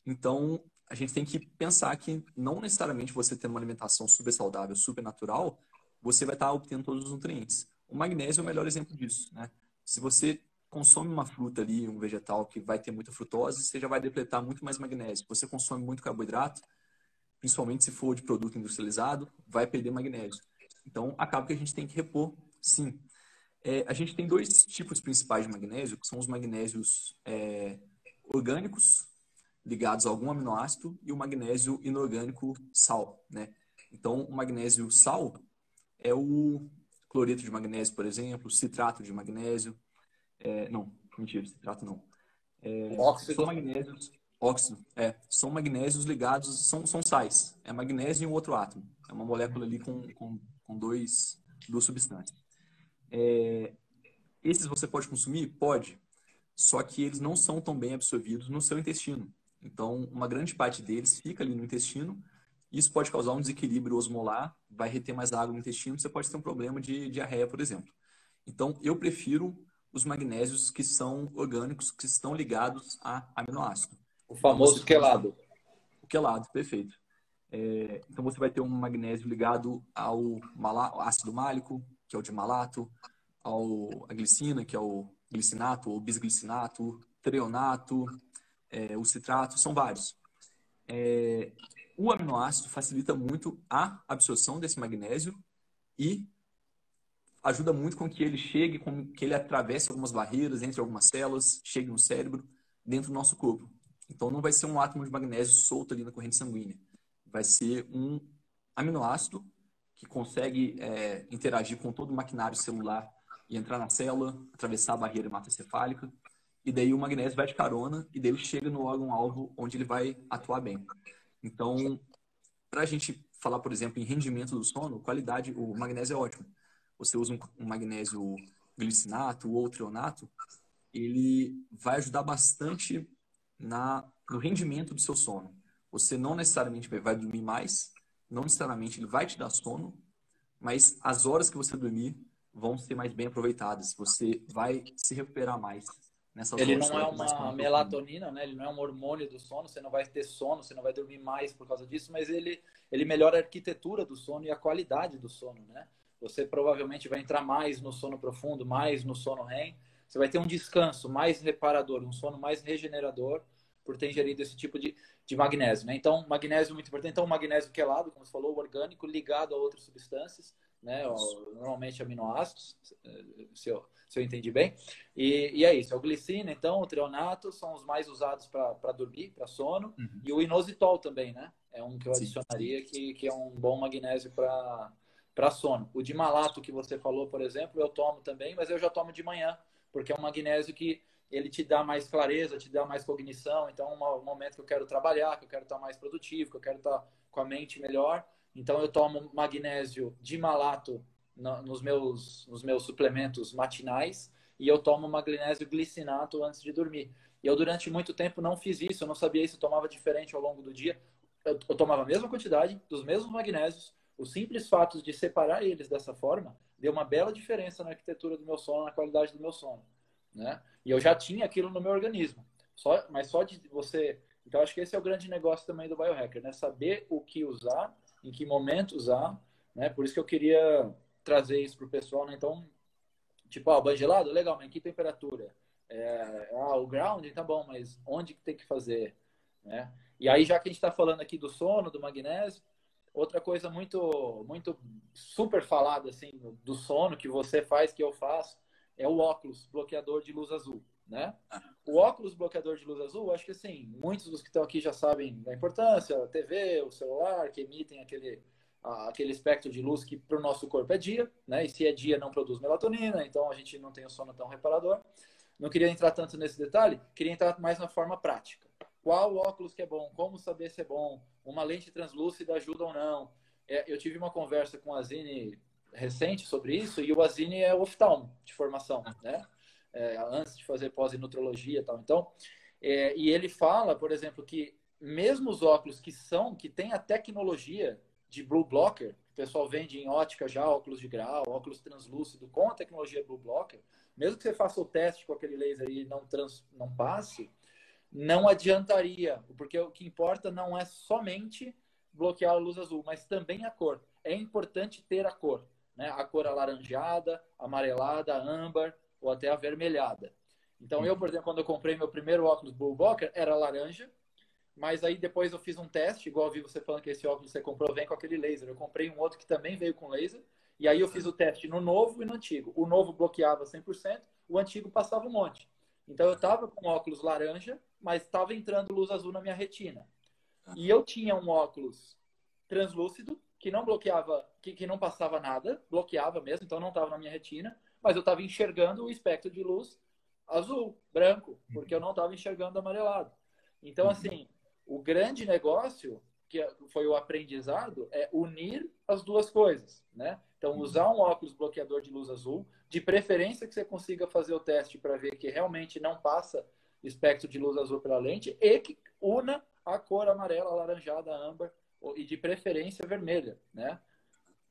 Então, a gente tem que pensar que não necessariamente você tendo uma alimentação super saudável, super natural, você vai estar obtendo todos os nutrientes. O magnésio é o melhor exemplo disso, né? Se você consome uma fruta ali, um vegetal que vai ter muita frutose, você já vai depletar muito mais magnésio. Você consome muito carboidrato, principalmente se for de produto industrializado, vai perder magnésio. Então, acaba que a gente tem que repor, sim. É, a gente tem dois tipos principais de magnésio, que são os magnésios é, orgânicos, ligados a algum aminoácido e o magnésio inorgânico sal, né? Então, o magnésio sal é o cloreto de magnésio, por exemplo, citrato de magnésio. É, não, mentira, citrato não. É. São magnésios, óxido, é, são magnésios ligados, são, são sais. É magnésio e um outro átomo. É uma molécula ali com, com, com dois, duas substâncias. É, esses você pode consumir? Pode. Só que eles não são tão bem absorvidos no seu intestino. Então, uma grande parte deles fica ali no intestino. Isso pode causar um desequilíbrio osmolar, vai reter mais água no intestino, você pode ter um problema de diarreia, por exemplo. Então, eu prefiro os magnésios que são orgânicos, que estão ligados a aminoácido. O famoso então, quelado. O quelado, perfeito. É, então, você vai ter um magnésio ligado ao ácido málico, que é o de malato, ao, a glicina, que é o glicinato ou bisglicinato, treonato, é, o citrato, são vários. É, o aminoácido facilita muito a absorção desse magnésio e ajuda muito com que ele chegue, com que ele atravesse algumas barreiras entre algumas células, chegue no cérebro, dentro do nosso corpo. Então não vai ser um átomo de magnésio solto ali na corrente sanguínea. Vai ser um aminoácido que consegue é, interagir com todo o maquinário celular e entrar na célula, atravessar a barreira hematocefálica e daí o magnésio vai de carona e daí ele chega no órgão-alvo onde ele vai atuar bem. Então, para a gente falar, por exemplo, em rendimento do sono, qualidade, o magnésio é ótimo. Você usa um, magnésio glicinato ou trionato, ele vai ajudar bastante na, no rendimento do seu sono. Você não necessariamente vai dormir mais, não necessariamente ele vai te dar sono, mas as horas que você dormir vão ser mais bem aproveitadas. Você vai se recuperar mais Nessas ele não é uma melatonina, né? Ele não é um hormônio do sono. Você não vai ter sono, você não vai dormir mais por causa disso, mas ele ele melhora a arquitetura do sono e a qualidade do sono, né? Você provavelmente vai entrar mais no sono profundo, mais no sono REM. Você vai ter um descanso mais reparador, um sono mais regenerador por ter ingerido esse tipo de, de magnésio, né? Então, magnésio é muito importante. Então, o magnésio quelado, como você falou, orgânico, ligado a outras substâncias, né? Normalmente aminoácidos, se eu, se eu entendi bem. E, e é isso, é o glicina, então, o treonato são os mais usados para dormir, para sono, uhum. e o inositol também, né? É um que eu adicionaria que, que é um bom magnésio para sono. O de malato que você falou, por exemplo, eu tomo também, mas eu já tomo de manhã, porque é um magnésio que ele te dá mais clareza, te dá mais cognição. Então, um momento que eu quero trabalhar, que eu quero estar mais produtivo, que eu quero estar com a mente melhor. Então, eu tomo magnésio de malato nos meus, nos meus suplementos matinais e eu tomo magnésio glicinato antes de dormir. E eu, durante muito tempo, não fiz isso, eu não sabia isso, eu tomava diferente ao longo do dia. Eu, eu tomava a mesma quantidade, dos mesmos magnésios, o simples fato de separar eles dessa forma deu uma bela diferença na arquitetura do meu sono, na qualidade do meu sono, né? E eu já tinha aquilo no meu organismo. Só, mas só de você, então acho que esse é o grande negócio também do biohacker, né? Saber o que usar, em que momento usar, né? Por isso que eu queria trazer isso pro pessoal, né? Então, tipo, ah, banho gelado, legal, mas em que temperatura? É, ah, o ground, tá bom, mas onde que tem que fazer, né? E aí, já que a gente está falando aqui do sono, do magnésio, Outra coisa muito, muito super falada assim do sono que você faz, que eu faço, é o óculos bloqueador de luz azul, né? O óculos bloqueador de luz azul, acho que assim, muitos dos que estão aqui já sabem da importância, a TV, o celular, que emitem aquele aquele espectro de luz que para o nosso corpo é dia, né? E se é dia não produz melatonina, então a gente não tem o sono tão reparador. Não queria entrar tanto nesse detalhe, queria entrar mais na forma prática. Qual óculos que é bom? Como saber se é bom? Uma lente translúcida ajuda ou não? É, eu tive uma conversa com a Zine recente sobre isso e o Azine é oftalmo de formação, né? É, antes de fazer pós em nutrologia e tal. Então, é, e ele fala, por exemplo, que mesmo os óculos que são, que tem a tecnologia de blue blocker, o pessoal vende em ótica já óculos de grau, óculos translúcido com a tecnologia blue blocker, mesmo que você faça o teste com aquele laser e não, trans, não passe, não adiantaria, porque o que importa não é somente bloquear a luz azul, mas também a cor. É importante ter a cor, né? A cor alaranjada, amarelada, âmbar ou até avermelhada. Então eu, por exemplo, quando eu comprei meu primeiro óculos Walker, era laranja, mas aí depois eu fiz um teste, igual eu vi você falando que esse óculos você comprou vem com aquele laser. Eu comprei um outro que também veio com laser, e aí eu fiz o teste no novo e no antigo. O novo bloqueava 100%, o antigo passava um monte. Então eu estava com óculos laranja, mas estava entrando luz azul na minha retina. E eu tinha um óculos translúcido que não bloqueava, que, que não passava nada, bloqueava mesmo, então não estava na minha retina, mas eu estava enxergando o espectro de luz azul, branco, porque eu não estava enxergando amarelado. Então, assim, o grande negócio que foi o aprendizado é unir as duas coisas, né? Então, usar um óculos bloqueador de luz azul, de preferência que você consiga fazer o teste para ver que realmente não passa espectro de luz azul pela lente e que una a cor amarela, alaranjada, âmbar e de preferência vermelha, né?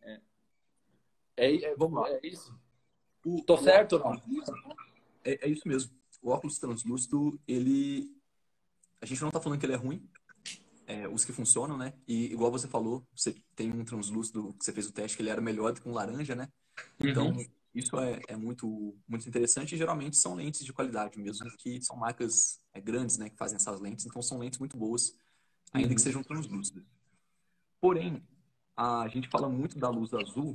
É, é, é, Vamos lá. é isso. O, Tô certo ou não? É, é, isso mesmo. O óculos translúcido, ele... A gente não está falando que ele é ruim, é, os que funcionam, né? E igual você falou, você tem um translúcido que você fez o teste que ele era melhor do que um laranja, né? Então, uhum. Isso é, é, muito, muito interessante e geralmente são lentes de qualidade mesmo, que são marcas é, grandes né, que fazem essas lentes, então são lentes muito boas, ainda uhum. que sejam translúcidas. Porém, a gente fala muito da luz azul,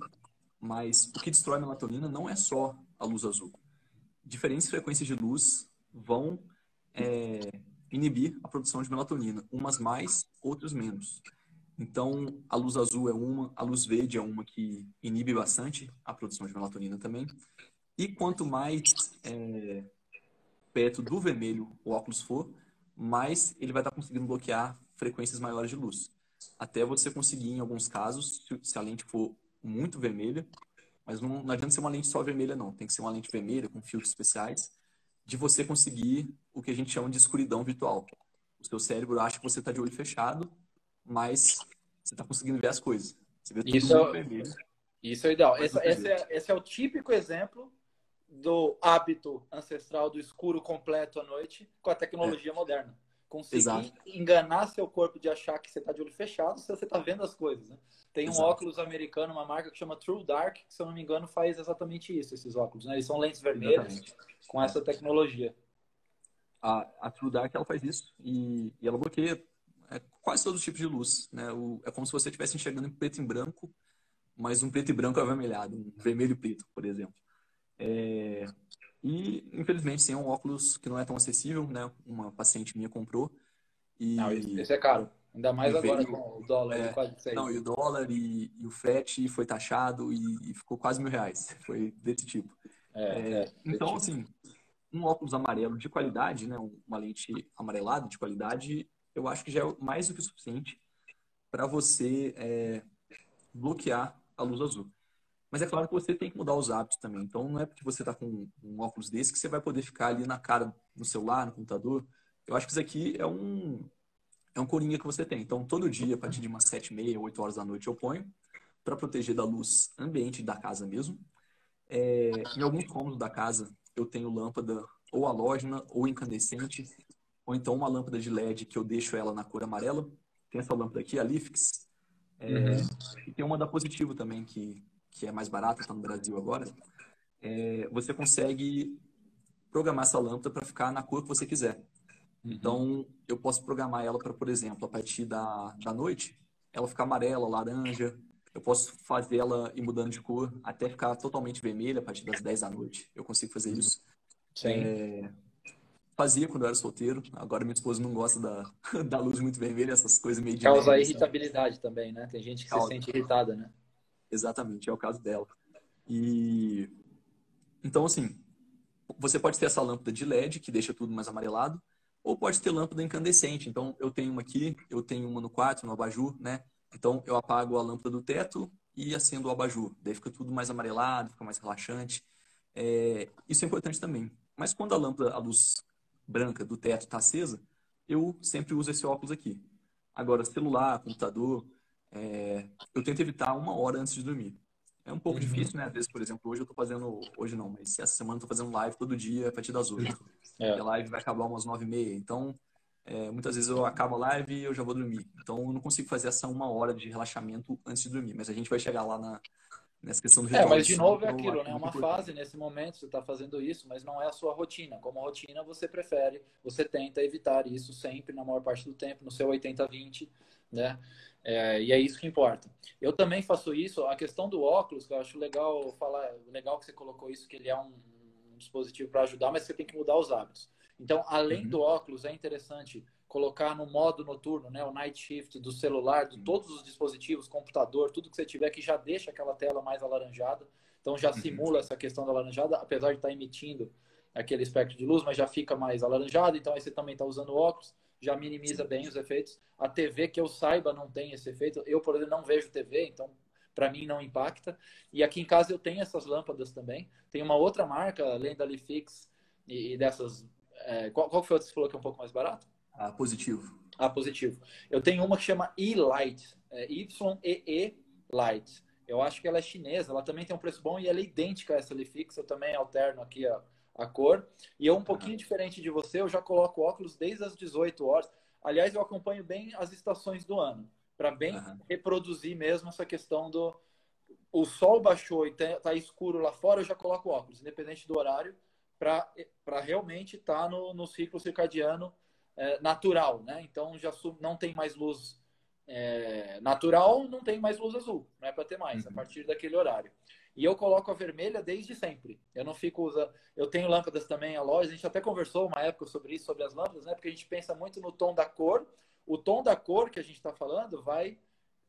mas o que destrói a melatonina não é só a luz azul. Diferentes frequências de luz vão é, inibir a produção de melatonina, umas mais, outras menos. Então, a luz azul é uma, a luz verde é uma que inibe bastante a produção de melatonina também. E quanto mais é, perto do vermelho o óculos for, mais ele vai estar conseguindo bloquear frequências maiores de luz. Até você conseguir, em alguns casos, se a lente for muito vermelha, mas não, não adianta ser uma lente só vermelha, não. Tem que ser uma lente vermelha com filtros especiais, de você conseguir o que a gente chama de escuridão virtual. O seu cérebro acha que você está de olho fechado, mas você está conseguindo ver as coisas. isso, é, vermelho, isso é ideal. Esse, esse, é, esse é o típico exemplo do hábito ancestral do escuro completo à noite com a tecnologia é. moderna. Conseguir Exato. enganar seu corpo de achar que você está de olho fechado se você está vendo as coisas. Né? Tem um Exato. óculos americano, uma marca que chama True Dark, que se eu não me engano faz exatamente isso, esses óculos. Né? Eles são lentes vermelhas exatamente. com essa tecnologia. A, a True Dark ela faz isso e, e ela bloqueia é, quase todos os tipos de luz. Né? O, é como se você estivesse enxergando em preto e branco, mas um preto e branco avermelhado, um vermelho e preto, por exemplo. É, e, infelizmente, sim, é um óculos que não é tão acessível. Né? Uma paciente minha comprou. E, não, esse é caro. Ainda mais agora veio, com o dólar é, quase 6. Não, e o dólar e, e, o frete foi taxado e, e, ficou quase mil reais. Foi desse tipo. É, é, é então, tipo. assim, um óculos amarelo de qualidade, né, uma lente amarelada de qualidade, eu acho que já é mais do que o suficiente para você é, bloquear a luz azul. Mas é claro que você tem que mudar os hábitos também. Então não é porque você está com um óculos desse que você vai poder ficar ali na cara, no celular, no computador. Eu acho que isso aqui é um é um coringa que você tem. Então todo dia, a partir de umas sete e meia, oito horas da noite, eu ponho para proteger da luz ambiente da casa mesmo. É, em alguns cômodos da casa eu tenho lâmpada ou halógena ou incandescente, ou então uma lâmpada de LED que eu deixo ela na cor amarela. Tem essa lâmpada aqui, a Lifix. É, uhum. E tem uma da Positivo também, que que é mais barata, está no Brasil agora, é, você consegue programar essa lâmpada para ficar na cor que você quiser. Uhum. Então, eu posso programar ela para, por exemplo, a partir da, da noite, ela ficar amarela, laranja. Eu posso fazer ela ir mudando de cor até ficar totalmente vermelha a partir das 10 da noite. Eu consigo fazer isso. Sim. É, fazia quando eu era solteiro. Agora minha esposa não gosta da, da luz muito vermelha, essas coisas meio de. Causa irritabilidade também, né? Tem gente que Causa. se sente irritada, né? Exatamente, é o caso dela. E então assim, você pode ter essa lâmpada de LED que deixa tudo mais amarelado, ou pode ter lâmpada incandescente. Então eu tenho uma aqui, eu tenho uma no quarto, no abajur, né? Então eu apago a lâmpada do teto e acendo o abajur. Daí fica tudo mais amarelado, fica mais relaxante. É, isso é importante também. Mas quando a lâmpada, a luz branca do teto está acesa, eu sempre uso esse óculos aqui. Agora, celular, computador, é, eu tento evitar uma hora antes de dormir. É um pouco uhum. difícil, né? Às vezes, por exemplo, hoje eu tô fazendo. Hoje não, mas essa semana eu tô fazendo live todo dia a partir das 8. É. E a live vai acabar umas 9 e meia. Então, é, muitas vezes eu acabo a live e eu já vou dormir. Então, eu não consigo fazer essa uma hora de relaxamento antes de dormir. Mas a gente vai chegar lá na, nessa questão do ritual. É, mas de novo é aquilo, né? É uma fase nesse momento, você está fazendo isso, mas não é a sua rotina. Como rotina, você prefere, você tenta evitar isso sempre, na maior parte do tempo, no seu 80-20, né? É, e é isso que importa. Eu também faço isso. A questão do óculos, que eu acho legal falar, legal que você colocou isso, que ele é um, um dispositivo para ajudar, mas você tem que mudar os hábitos. Então, além uhum. do óculos, é interessante colocar no modo noturno, né, o night shift do celular, de todos os dispositivos, computador, tudo que você tiver que já deixa aquela tela mais alaranjada. Então já uhum. simula essa questão da alaranjada, apesar de estar tá emitindo aquele espectro de luz, mas já fica mais alaranjado. Então aí você também está usando óculos já minimiza bem os efeitos. A TV, que eu saiba, não tem esse efeito. Eu, por exemplo, não vejo TV, então para mim não impacta. E aqui em casa eu tenho essas lâmpadas também. Tem uma outra marca, além da Lifix e, e dessas. É, qual, qual foi a que você falou que é um pouco mais barato? Ah, positivo. Ah, positivo. Eu tenho uma que chama E-Light, é Y-E-E Light. Eu acho que ela é chinesa, ela também tem um preço bom e ela é idêntica a essa Lifix. Eu também alterno aqui a, a cor. E eu, um pouquinho diferente de você, eu já coloco óculos desde as 18 horas. Aliás, eu acompanho bem as estações do ano, para bem reproduzir mesmo essa questão do. O sol baixou e tá, tá escuro lá fora, eu já coloco óculos, independente do horário, para realmente estar tá no, no ciclo circadiano é, natural, né? Então já não tem mais luz é, natural, não tem mais luz azul, não é para ter mais, uhum. a partir daquele horário. E eu coloco a vermelha desde sempre. Eu não fico usando. Eu tenho lâmpadas também a loja. A gente até conversou uma época sobre isso, sobre as lâmpadas, né? Porque a gente pensa muito no tom da cor. O tom da cor que a gente está falando vai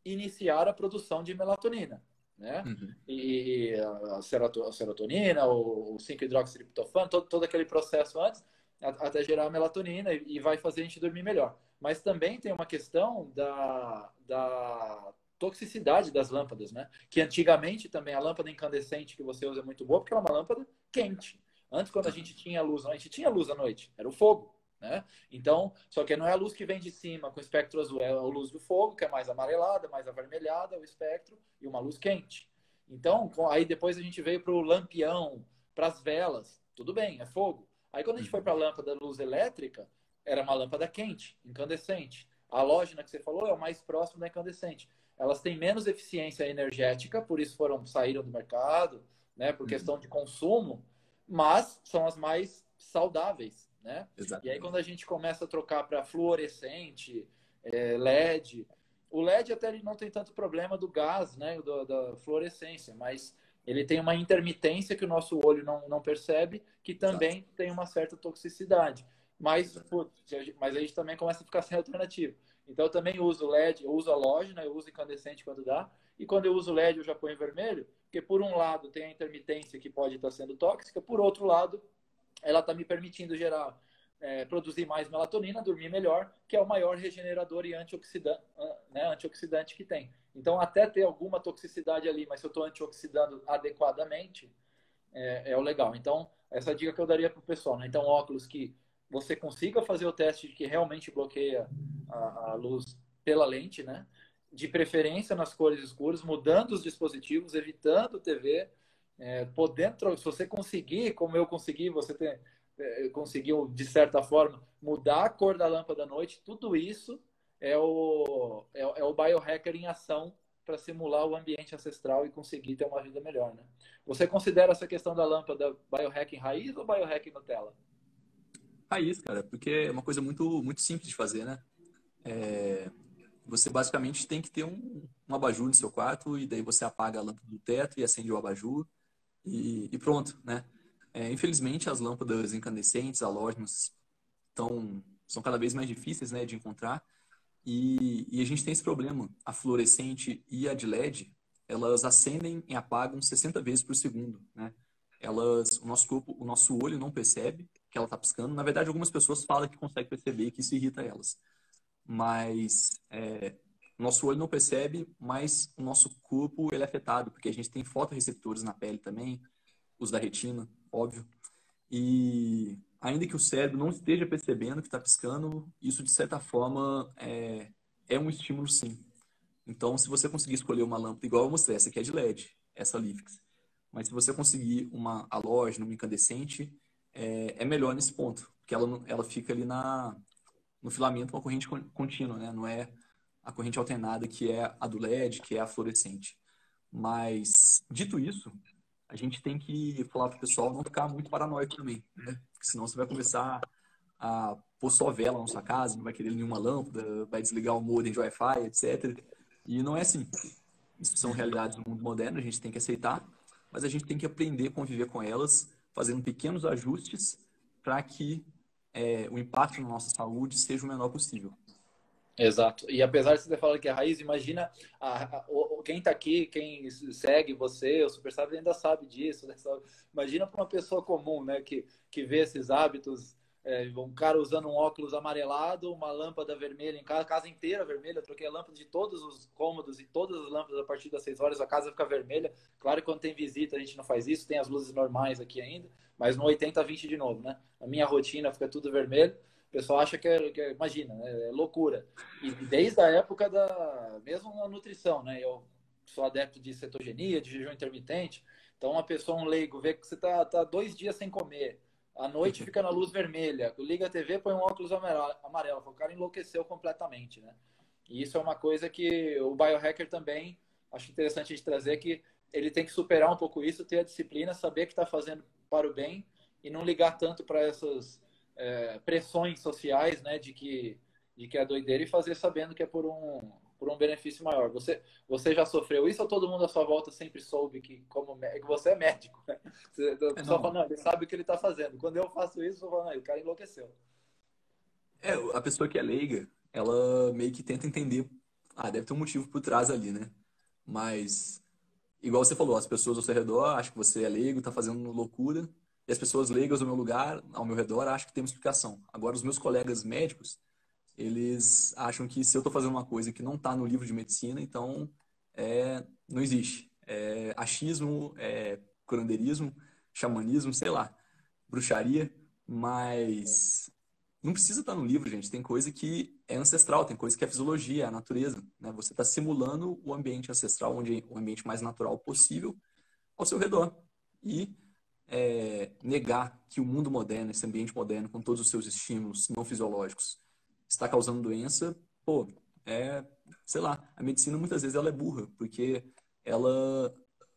iniciar a produção de melatonina, né? Uhum. E a serotonina, o 5-hidroxitriptofano, todo, todo aquele processo antes, até gerar a melatonina e vai fazer a gente dormir melhor. Mas também tem uma questão da, da toxicidade das lâmpadas, né? Que antigamente também a lâmpada incandescente que você usa é muito boa porque ela é uma lâmpada quente. Antes, quando a gente tinha luz, a gente tinha luz à noite, era o fogo, né? Então, só que não é a luz que vem de cima com espectro azul, é a luz do fogo, que é mais amarelada, mais avermelhada, o espectro, e uma luz quente. Então, aí depois a gente veio para o lampião, para as velas, tudo bem, é fogo. Aí quando a gente foi para a lâmpada luz elétrica, era uma lâmpada quente, incandescente. A halógena que você falou é o mais próximo da incandescente elas têm menos eficiência energética, por isso foram saíram do mercado, né, por uhum. questão de consumo, mas são as mais saudáveis, né? Exatamente. E aí quando a gente começa a trocar para fluorescente, é, LED, o LED até ele não tem tanto problema do gás, né, do, da fluorescência, mas ele tem uma intermitência que o nosso olho não, não percebe, que também Exato. tem uma certa toxicidade. Mas, putz, mas a gente também começa a ficar sem alternativa. Então eu também uso LED, eu uso a lógina, eu uso incandescente quando dá. E quando eu uso LED, eu já ponho vermelho, porque por um lado tem a intermitência que pode estar sendo tóxica, por outro lado, ela está me permitindo gerar é, produzir mais melatonina, dormir melhor, que é o maior regenerador e antioxidante, né, antioxidante que tem. Então, até ter alguma toxicidade ali, mas se eu estou antioxidando adequadamente, é, é, o legal. Então, essa dica que eu daria para o pessoal. Né? Então, óculos que você consiga fazer o teste de que realmente bloqueia a, a luz pela lente, né? De preferência nas cores escuras, mudando os dispositivos, evitando TV, é, podendo, se você conseguir, como eu consegui, você tem, é, conseguiu, de certa forma, mudar a cor da lâmpada à noite, tudo isso é o, é, é o biohacker em ação para simular o ambiente ancestral e conseguir ter uma vida melhor, né? Você considera essa questão da lâmpada biohacking raiz ou biohacking Nutella? Raiz, cara, porque é uma coisa muito, muito simples de fazer, né? É, você basicamente tem que ter um, um abajur no seu quarto e daí você apaga a lâmpada do teto e acende o abajur e, e pronto, né? É, infelizmente, as lâmpadas incandescentes, halógenas, são cada vez mais difíceis né, de encontrar. E, e, a gente tem esse problema. A fluorescente e a de LED, elas acendem e apagam 60 vezes por segundo. Né? Elas, o nosso corpo, o nosso olho não percebe que ela está piscando. Na verdade, algumas pessoas falam que conseguem perceber que isso irrita elas. Mas é, nosso olho não percebe, mas o nosso corpo ele é afetado, porque a gente tem fotoreceptores na pele também, os da retina óbvio. E ainda que o cérebro não esteja percebendo que está piscando, isso de certa forma é, é um estímulo sim. Então, se você conseguir escolher uma lâmpada igual eu mostrei, essa aqui é de LED, essa Lifix. Mas se você conseguir uma halógena, uma incandescente, é, é melhor nesse ponto, porque ela, ela fica ali na, no filamento uma corrente contínua, né? Não é a corrente alternada que é a do LED, que é a fluorescente. Mas, dito isso, a gente tem que falar para o pessoal não ficar muito paranoico também, né? Porque senão você vai começar a pôr só vela na sua casa, não vai querer nenhuma lâmpada, vai desligar o modem de Wi-Fi, etc. E não é assim. Isso são realidades do mundo moderno, a gente tem que aceitar, mas a gente tem que aprender a conviver com elas, fazendo pequenos ajustes para que é, o impacto na nossa saúde seja o menor possível. Exato. E apesar de você ter falado que é raiz, imagina a, a, a, quem está aqui, quem segue você, o Super Sábio ainda sabe disso. Né? Imagina para uma pessoa comum, né, que, que vê esses hábitos, é, um cara usando um óculos amarelado, uma lâmpada vermelha em casa, a casa inteira vermelha. Troquei a lâmpada de todos os cômodos e todas as lâmpadas a partir das 6 horas, a casa fica vermelha. Claro que quando tem visita a gente não faz isso, tem as luzes normais aqui ainda, mas no 80 20 de novo, né? A minha rotina fica tudo vermelho. O pessoal acha que é, que é imagina, é, é loucura. E desde a época da, mesmo na nutrição, né? Eu sou adepto de cetogenia, de jejum intermitente. Então, uma pessoa, um leigo, vê que você tá, tá dois dias sem comer, à noite fica na luz vermelha, liga a TV, põe um óculos amarelo. O cara enlouqueceu completamente, né? E isso é uma coisa que o biohacker também acho interessante de trazer que ele tem que superar um pouco isso, ter a disciplina, saber que está fazendo para o bem e não ligar tanto para essas é, pressões sociais, né, de que, de que é doideira e fazer sabendo que é por um, por um benefício maior. Você, você já sofreu isso ou todo mundo à sua volta sempre soube que, como que você é médico? Né? Você, é, só fala, não, ele sabe o que ele está fazendo. Quando eu faço isso, eu falo, não, o cara enlouqueceu. É, a pessoa que é leiga, ela meio que tenta entender. Ah, deve ter um motivo por trás ali, né? Mas, igual você falou, as pessoas ao seu redor acham que você é leigo, tá fazendo loucura. E as pessoas leigas ao meu lugar, ao meu redor, acham que tem uma explicação. Agora, os meus colegas médicos, eles acham que se eu estou fazendo uma coisa que não está no livro de medicina, então é, não existe. É achismo, é curandeirismo, xamanismo, sei lá, bruxaria, mas não precisa estar tá no livro, gente. Tem coisa que é ancestral, tem coisa que é fisiologia, é a natureza. Né? Você está simulando o ambiente ancestral, onde o ambiente mais natural possível ao seu redor. E é, negar que o mundo moderno, esse ambiente moderno, com todos os seus estímulos não fisiológicos, está causando doença, pô, é, sei lá, a medicina muitas vezes ela é burra, porque ela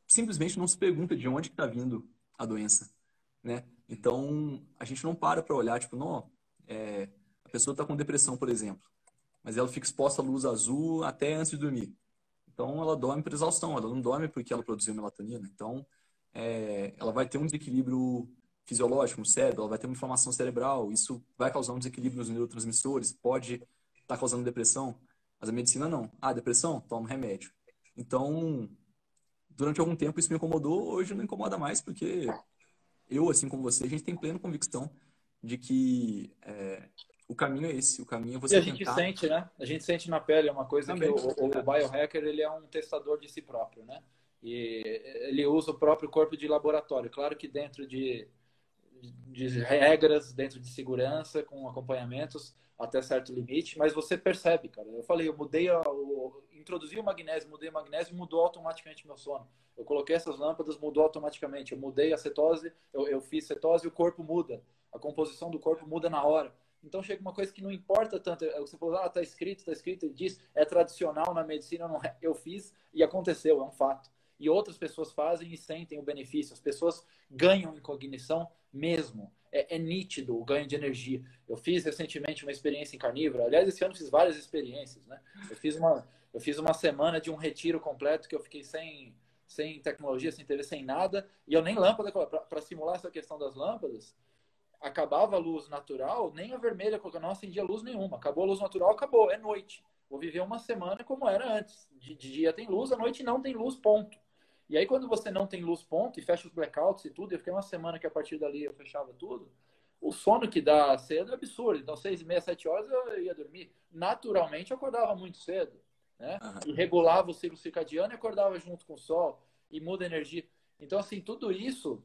simplesmente não se pergunta de onde está vindo a doença, né? Então, a gente não para para olhar, tipo, não, é, a pessoa está com depressão, por exemplo, mas ela fica exposta à luz azul até antes de dormir. Então, ela dorme por exaustão, ela não dorme porque ela produziu melatonina. Então, é, ela vai ter um desequilíbrio fisiológico no cérebro, ela vai ter uma inflamação cerebral, isso vai causar um desequilíbrio nos neurotransmissores, pode estar tá causando depressão, mas a medicina não. Ah, depressão? Toma remédio. Então, durante algum tempo isso me incomodou, hoje não incomoda mais, porque eu, assim como você, a gente tem plena convicção de que é, o caminho é esse, o caminho é você e a gente sente, né? A gente sente na pele, é uma coisa Também. que o, o, o biohacker ele é um testador de si próprio, né? E ele usa o próprio corpo de laboratório. Claro que dentro de, de regras, dentro de segurança, com acompanhamentos até certo limite, mas você percebe, cara. Eu falei, eu mudei, a, o, introduzi o magnésio, mudei o magnésio, mudou automaticamente meu sono. Eu coloquei essas lâmpadas, mudou automaticamente. Eu mudei a cetose, eu, eu fiz cetose o corpo muda. A composição do corpo muda na hora. Então chega uma coisa que não importa tanto. É, você falou, ah, tá escrito, tá escrito, e diz, é tradicional na medicina, não é. Eu fiz e aconteceu, é um fato. E outras pessoas fazem e sentem o benefício. As pessoas ganham em cognição mesmo. É, é nítido o ganho de energia. Eu fiz recentemente uma experiência em carnívoro. Aliás, esse ano fiz várias experiências, né? Eu fiz uma, eu fiz uma semana de um retiro completo que eu fiquei sem, sem tecnologia, sem TV, sem nada. E eu nem lâmpada, para simular essa questão das lâmpadas, acabava a luz natural, nem a vermelha, eu não acendia luz nenhuma. Acabou a luz natural, acabou, é noite. Vou viver uma semana como era antes. De, de dia tem luz, à noite não tem luz, ponto. E aí, quando você não tem luz, ponto, e fecha os blackouts e tudo, eu fiquei uma semana que a partir dali eu fechava tudo, o sono que dá cedo é absurdo. Então, seis e meia, sete horas eu ia dormir. Naturalmente, eu acordava muito cedo, né? E regulava o ciclo circadiano e acordava junto com o sol e muda a energia. Então, assim, tudo isso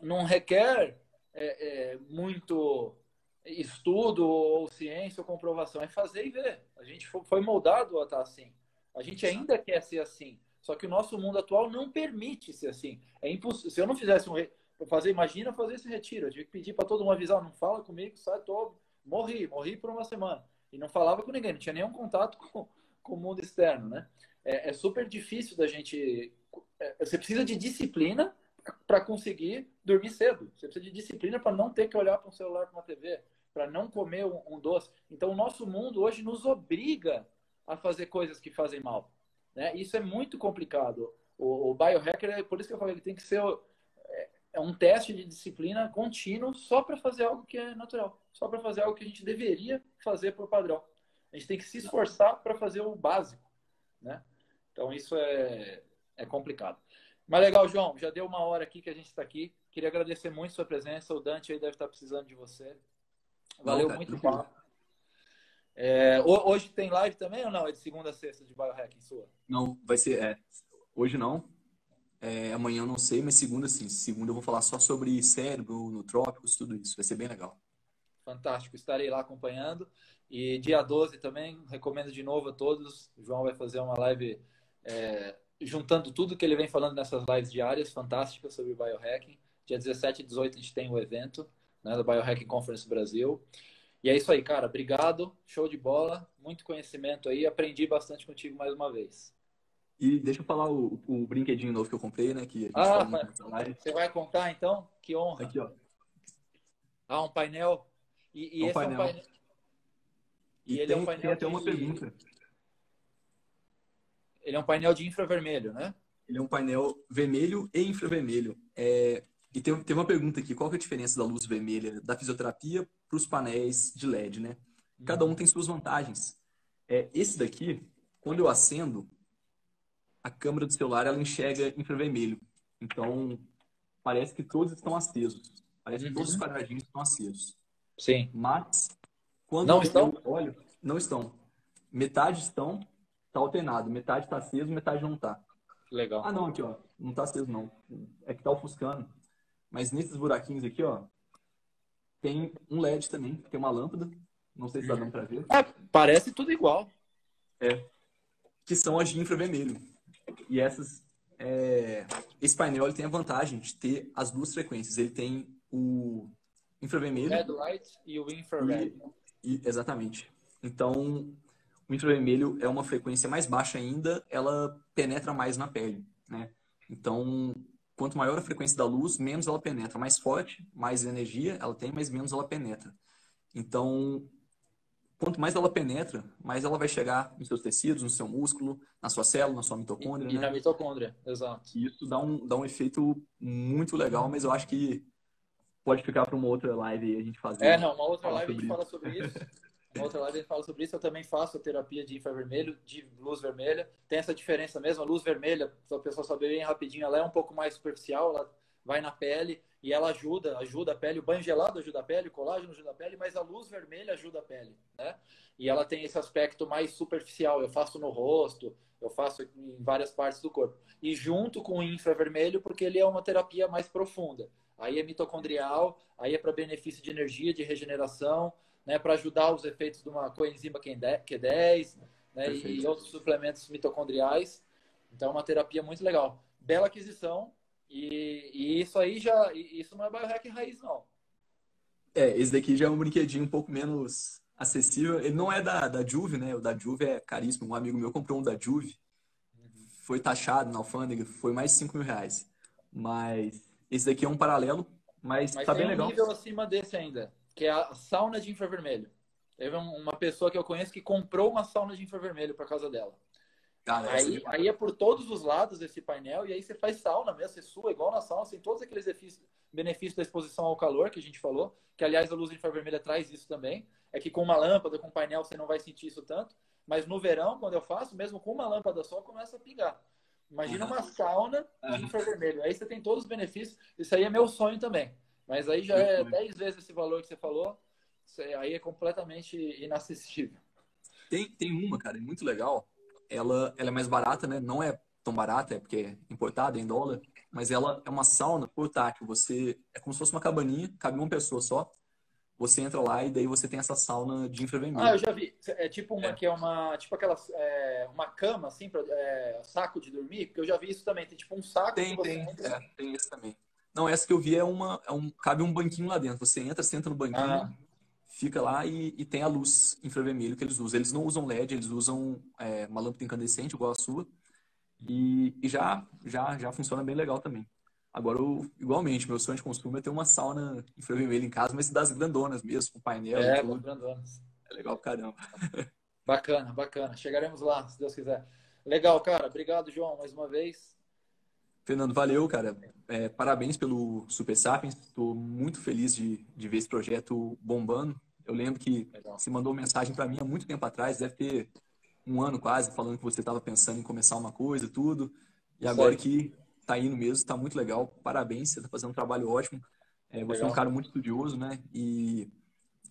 não requer é, é, muito estudo ou ciência ou comprovação, é fazer e ver. A gente foi moldado a estar assim. A gente ainda quer ser assim. Só que o nosso mundo atual não permite ser assim. É impossível. Se eu não fizesse um re... fazer, imagina fazer esse retiro. Eu tive que pedir para todo mundo avisar, não fala comigo, sai todo. Morri, morri por uma semana. E não falava com ninguém, não tinha nenhum contato com, com o mundo externo, né? É, é super difícil da gente. É, você precisa de disciplina para conseguir dormir cedo. Você precisa de disciplina para não ter que olhar para um celular, para uma TV, para não comer um, um, doce. Então, o nosso mundo hoje nos obriga a fazer coisas que fazem mal. Né? Isso é muito complicado. O, o biohacker, é por isso que eu falei, ele tem que ser é, é um teste de disciplina contínuo só para fazer algo que é natural, só para fazer algo que a gente deveria fazer por padrão. A gente tem que se esforçar para fazer o básico, né? Então isso é, é complicado. Mas legal, João, já deu uma hora aqui que a gente está aqui. Queria agradecer muito a sua presença. O Dante aí deve estar precisando de você. Valeu não, muito o papo. É, hoje tem live também ou não? É de segunda a sexta de biohacking sua? Não, vai ser. É, hoje não. É, amanhã eu não sei, mas segunda sim. Segunda eu vou falar só sobre cérebro, nutrópicos, tudo isso. Vai ser bem legal. Fantástico, estarei lá acompanhando. E dia 12 também, recomendo de novo a todos. O João vai fazer uma live é, juntando tudo que ele vem falando nessas lives diárias fantásticas sobre biohacking. Dia 17 e 18 a gente tem o evento né, da Biohacking Conference Brasil. E é isso aí, cara. Obrigado. Show de bola. Muito conhecimento aí. Aprendi bastante contigo mais uma vez. E deixa eu falar o, o brinquedinho novo que eu comprei, né? Que ah, vai, você vai contar então? Que honra. Aqui, ó. Ah, um painel. E, e um esse painel. é um painel. E, e ele tem, é um painel tem até de... uma pergunta. Ele é um painel de infravermelho, né? Ele é um painel vermelho e infravermelho. É... E tem, tem uma pergunta aqui: qual é a diferença da luz vermelha da fisioterapia para os painéis de LED, né? Cada um tem suas vantagens. É, esse daqui, quando eu acendo, a câmera do celular ela enxerga infravermelho. Então, parece que todos estão acesos. Parece uhum. que todos os uhum. quadradinhos estão acesos. Sim. Mas, quando não estão? olho, não estão. Metade estão tá alternado. Metade tá aceso, metade não tá. Legal. Ah, não, aqui, ó. Não tá aceso, não. É que tá ofuscando. Mas nesses buraquinhos aqui, ó, tem um LED também, tem uma lâmpada. Não sei se dá dando pra ver. É, parece tudo igual. É. Que são as de infravermelho. E essas. É... Esse painel ele tem a vantagem de ter as duas frequências. Ele tem o infravermelho. Red light e o infrared. E, e, exatamente. Então, o infravermelho é uma frequência mais baixa ainda, ela penetra mais na pele, né? Então, quanto maior a frequência da luz, menos ela penetra. Mais forte, mais energia ela tem, mas menos ela penetra. Então, quanto mais ela penetra, mais ela vai chegar nos seus tecidos, no seu músculo, na sua célula, na sua mitocôndria. E, né? na mitocôndria, exato. E isso dá um, dá um efeito muito legal, mas eu acho que pode ficar para uma outra live a gente fazer. É, não, uma outra live a gente isso. fala sobre isso. Uma outra live gente fala sobre isso. Eu também faço terapia de infravermelho, de luz vermelha. Tem essa diferença mesmo. A luz vermelha, para a pessoa saber bem rapidinho, ela é um pouco mais superficial. Ela, vai na pele e ela ajuda, ajuda a pele, o banho gelado ajuda a pele, o colágeno ajuda a pele, mas a luz vermelha ajuda a pele, né? E ela tem esse aspecto mais superficial, eu faço no rosto, eu faço em várias partes do corpo. E junto com o infravermelho, porque ele é uma terapia mais profunda. Aí é mitocondrial, aí é para benefício de energia, de regeneração, né, para ajudar os efeitos de uma coenzima Q10 né, e outros suplementos mitocondriais. Então, é uma terapia muito legal. Bela aquisição, e, e, isso aí já. Isso não é biohack raiz, não. É, esse daqui já é um brinquedinho um pouco menos acessível. Ele não é da, da Juve, né? O da Juve é caríssimo. Um amigo meu comprou um da Juve. Foi taxado na alfândega, foi mais de 5 mil reais. Mas esse daqui é um paralelo, mas, mas tá bem um legal. nível acima desse ainda, que é a sauna de infravermelho. Teve uma pessoa que eu conheço que comprou uma sauna de infravermelho para casa dela. Cara, aí, é aí é por todos os lados esse painel, e aí você faz sauna mesmo, você sua igual na sauna, tem todos aqueles benefícios da exposição ao calor que a gente falou, que aliás a luz infravermelha traz isso também. É que com uma lâmpada, com um painel, você não vai sentir isso tanto, mas no verão, quando eu faço, mesmo com uma lâmpada só, começa a pingar. Imagina uma sauna de infravermelho. Aí você tem todos os benefícios. Isso aí é meu sonho também. Mas aí já é 10 vezes esse valor que você falou. Aí é completamente inacessível. Tem, tem uma, cara, é muito legal. Ela, ela é mais barata, né? Não é tão barata, é porque é importada em dólar. Mas ela é uma sauna portátil. Você é como se fosse uma cabaninha, cabe uma pessoa só você entra lá e daí você tem essa sauna de infravermelho. Ah, eu já vi. É tipo uma é. que é uma, tipo aquela, é, uma cama assim para é, saco de dormir, porque eu já vi isso também. Tem tipo um saco. Tem, tem, entra... é, tem esse também. Não, essa que eu vi é uma, é um, cabe um banquinho lá dentro. Você entra, senta no banquinho, ah. fica lá e, e, tem a luz infravermelho que eles usam. Eles não usam LED, eles usam é, uma lâmpada incandescente igual a sua. E, e já, já, já funciona bem legal também. Agora, eu, igualmente, meu sonho de consumo é ter uma sauna infravermelha em casa, mas das grandonas mesmo, com painel. É, grandonas. É legal pra caramba. Bacana, bacana. Chegaremos lá, se Deus quiser. Legal, cara. Obrigado, João, mais uma vez. Fernando, valeu, cara. É, parabéns pelo Super Sapiens. Estou muito feliz de, de ver esse projeto bombando. Eu lembro que Legal. você mandou mensagem para mim há muito tempo atrás, deve ter um ano quase, falando que você estava pensando em começar uma coisa, tudo. E agora que tá indo mesmo, tá muito legal. Parabéns, você tá fazendo um trabalho ótimo. É, você legal. é um cara muito estudioso, né? E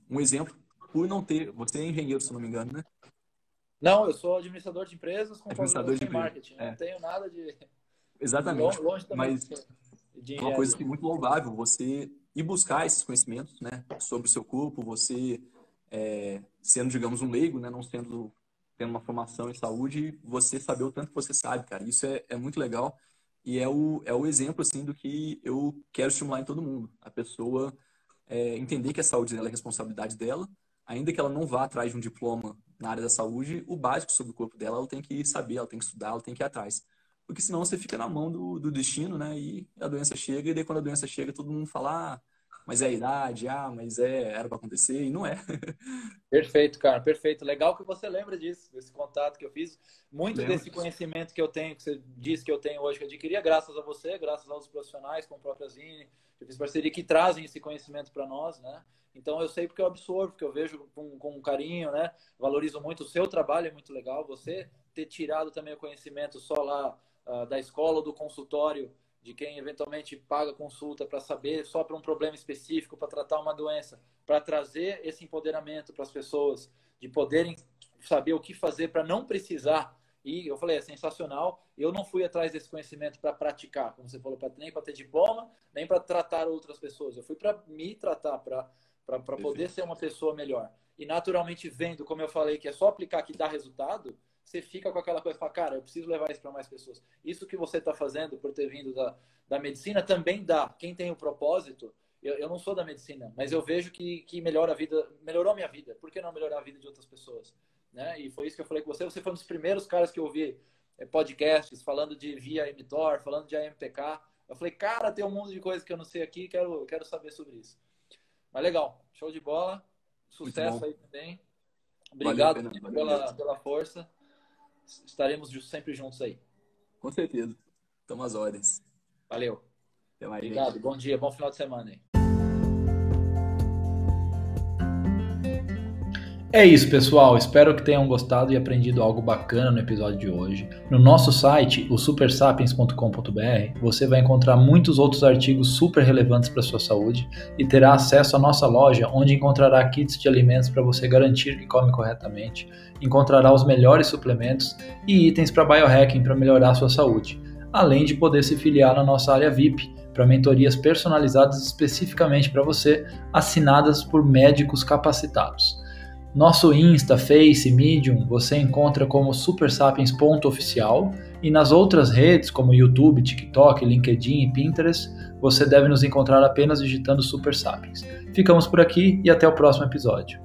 um exemplo, por não ter. Você é engenheiro, se não me engano, né? Não, eu sou administrador de empresas com administrador de marketing. É. Não tenho nada de. Exatamente. Longe, Mas é uma coisa que é muito louvável você ir buscar esses conhecimentos, né, sobre o seu corpo, você é, sendo, digamos, um leigo, né, não sendo tendo uma formação em saúde, você saber o tanto que você sabe, cara. Isso é, é muito legal. E é o, é o exemplo, assim, do que eu quero estimular em todo mundo. A pessoa é, entender que a saúde dela é responsabilidade dela, ainda que ela não vá atrás de um diploma na área da saúde, o básico sobre o corpo dela, ela tem que saber, ela tem que estudar, ela tem que ir atrás. Porque senão você fica na mão do, do destino, né? E a doença chega, e daí quando a doença chega, todo mundo fala, ah, mas é a idade, ah, mas é, era para acontecer, e não é. perfeito, cara, perfeito. Legal que você lembra disso, desse contato que eu fiz. Muito desse conhecimento que eu tenho, que você disse que eu tenho hoje, que eu adquiria graças a você, graças aos profissionais, como o próprio Zine, que eu fiz parceria, que trazem esse conhecimento para nós, né? Então eu sei porque eu absorvo, porque eu vejo com, com carinho, né? Valorizo muito o seu trabalho, é muito legal. Você ter tirado também o conhecimento só lá uh, da escola ou do consultório de quem eventualmente paga consulta para saber só para um problema específico, para tratar uma doença, para trazer esse empoderamento para as pessoas, de poderem saber o que fazer para não precisar. E eu falei, é sensacional. Eu não fui atrás desse conhecimento para praticar, como você falou, nem para ter diploma, nem para tratar outras pessoas. Eu fui para me tratar, para poder ser uma pessoa melhor. E naturalmente, vendo, como eu falei, que é só aplicar que dá resultado, você fica com aquela coisa, fala, cara, eu preciso levar isso para mais pessoas. Isso que você está fazendo por ter vindo da, da medicina também dá. Quem tem o propósito, eu, eu não sou da medicina, mas eu vejo que, que melhora a vida, melhorou a minha vida. Por que não melhorar a vida de outras pessoas? Né? E foi isso que eu falei com você. Você foi um dos primeiros caras que eu ouvi é, podcasts falando de via mTOR, falando de AMPK. Eu falei, cara, tem um mundo de coisas que eu não sei aqui, quero, quero saber sobre isso. Mas legal, show de bola. Sucesso aí também. Obrigado Valeu, pela, pela força estaremos sempre juntos aí. Com certeza. Estamos às ordens. Valeu. Até mais, Obrigado. Gente. Bom dia. Bom final de semana aí. É isso, pessoal. Espero que tenham gostado e aprendido algo bacana no episódio de hoje. No nosso site, o supersapiens.com.br, você vai encontrar muitos outros artigos super relevantes para sua saúde e terá acesso à nossa loja, onde encontrará kits de alimentos para você garantir que come corretamente, encontrará os melhores suplementos e itens para biohacking para melhorar sua saúde, além de poder se filiar na nossa área VIP para mentorias personalizadas especificamente para você, assinadas por médicos capacitados. Nosso Insta, Face, Medium você encontra como supersapiens.oficial e nas outras redes como YouTube, TikTok, LinkedIn e Pinterest você deve nos encontrar apenas digitando Super Sapiens. Ficamos por aqui e até o próximo episódio.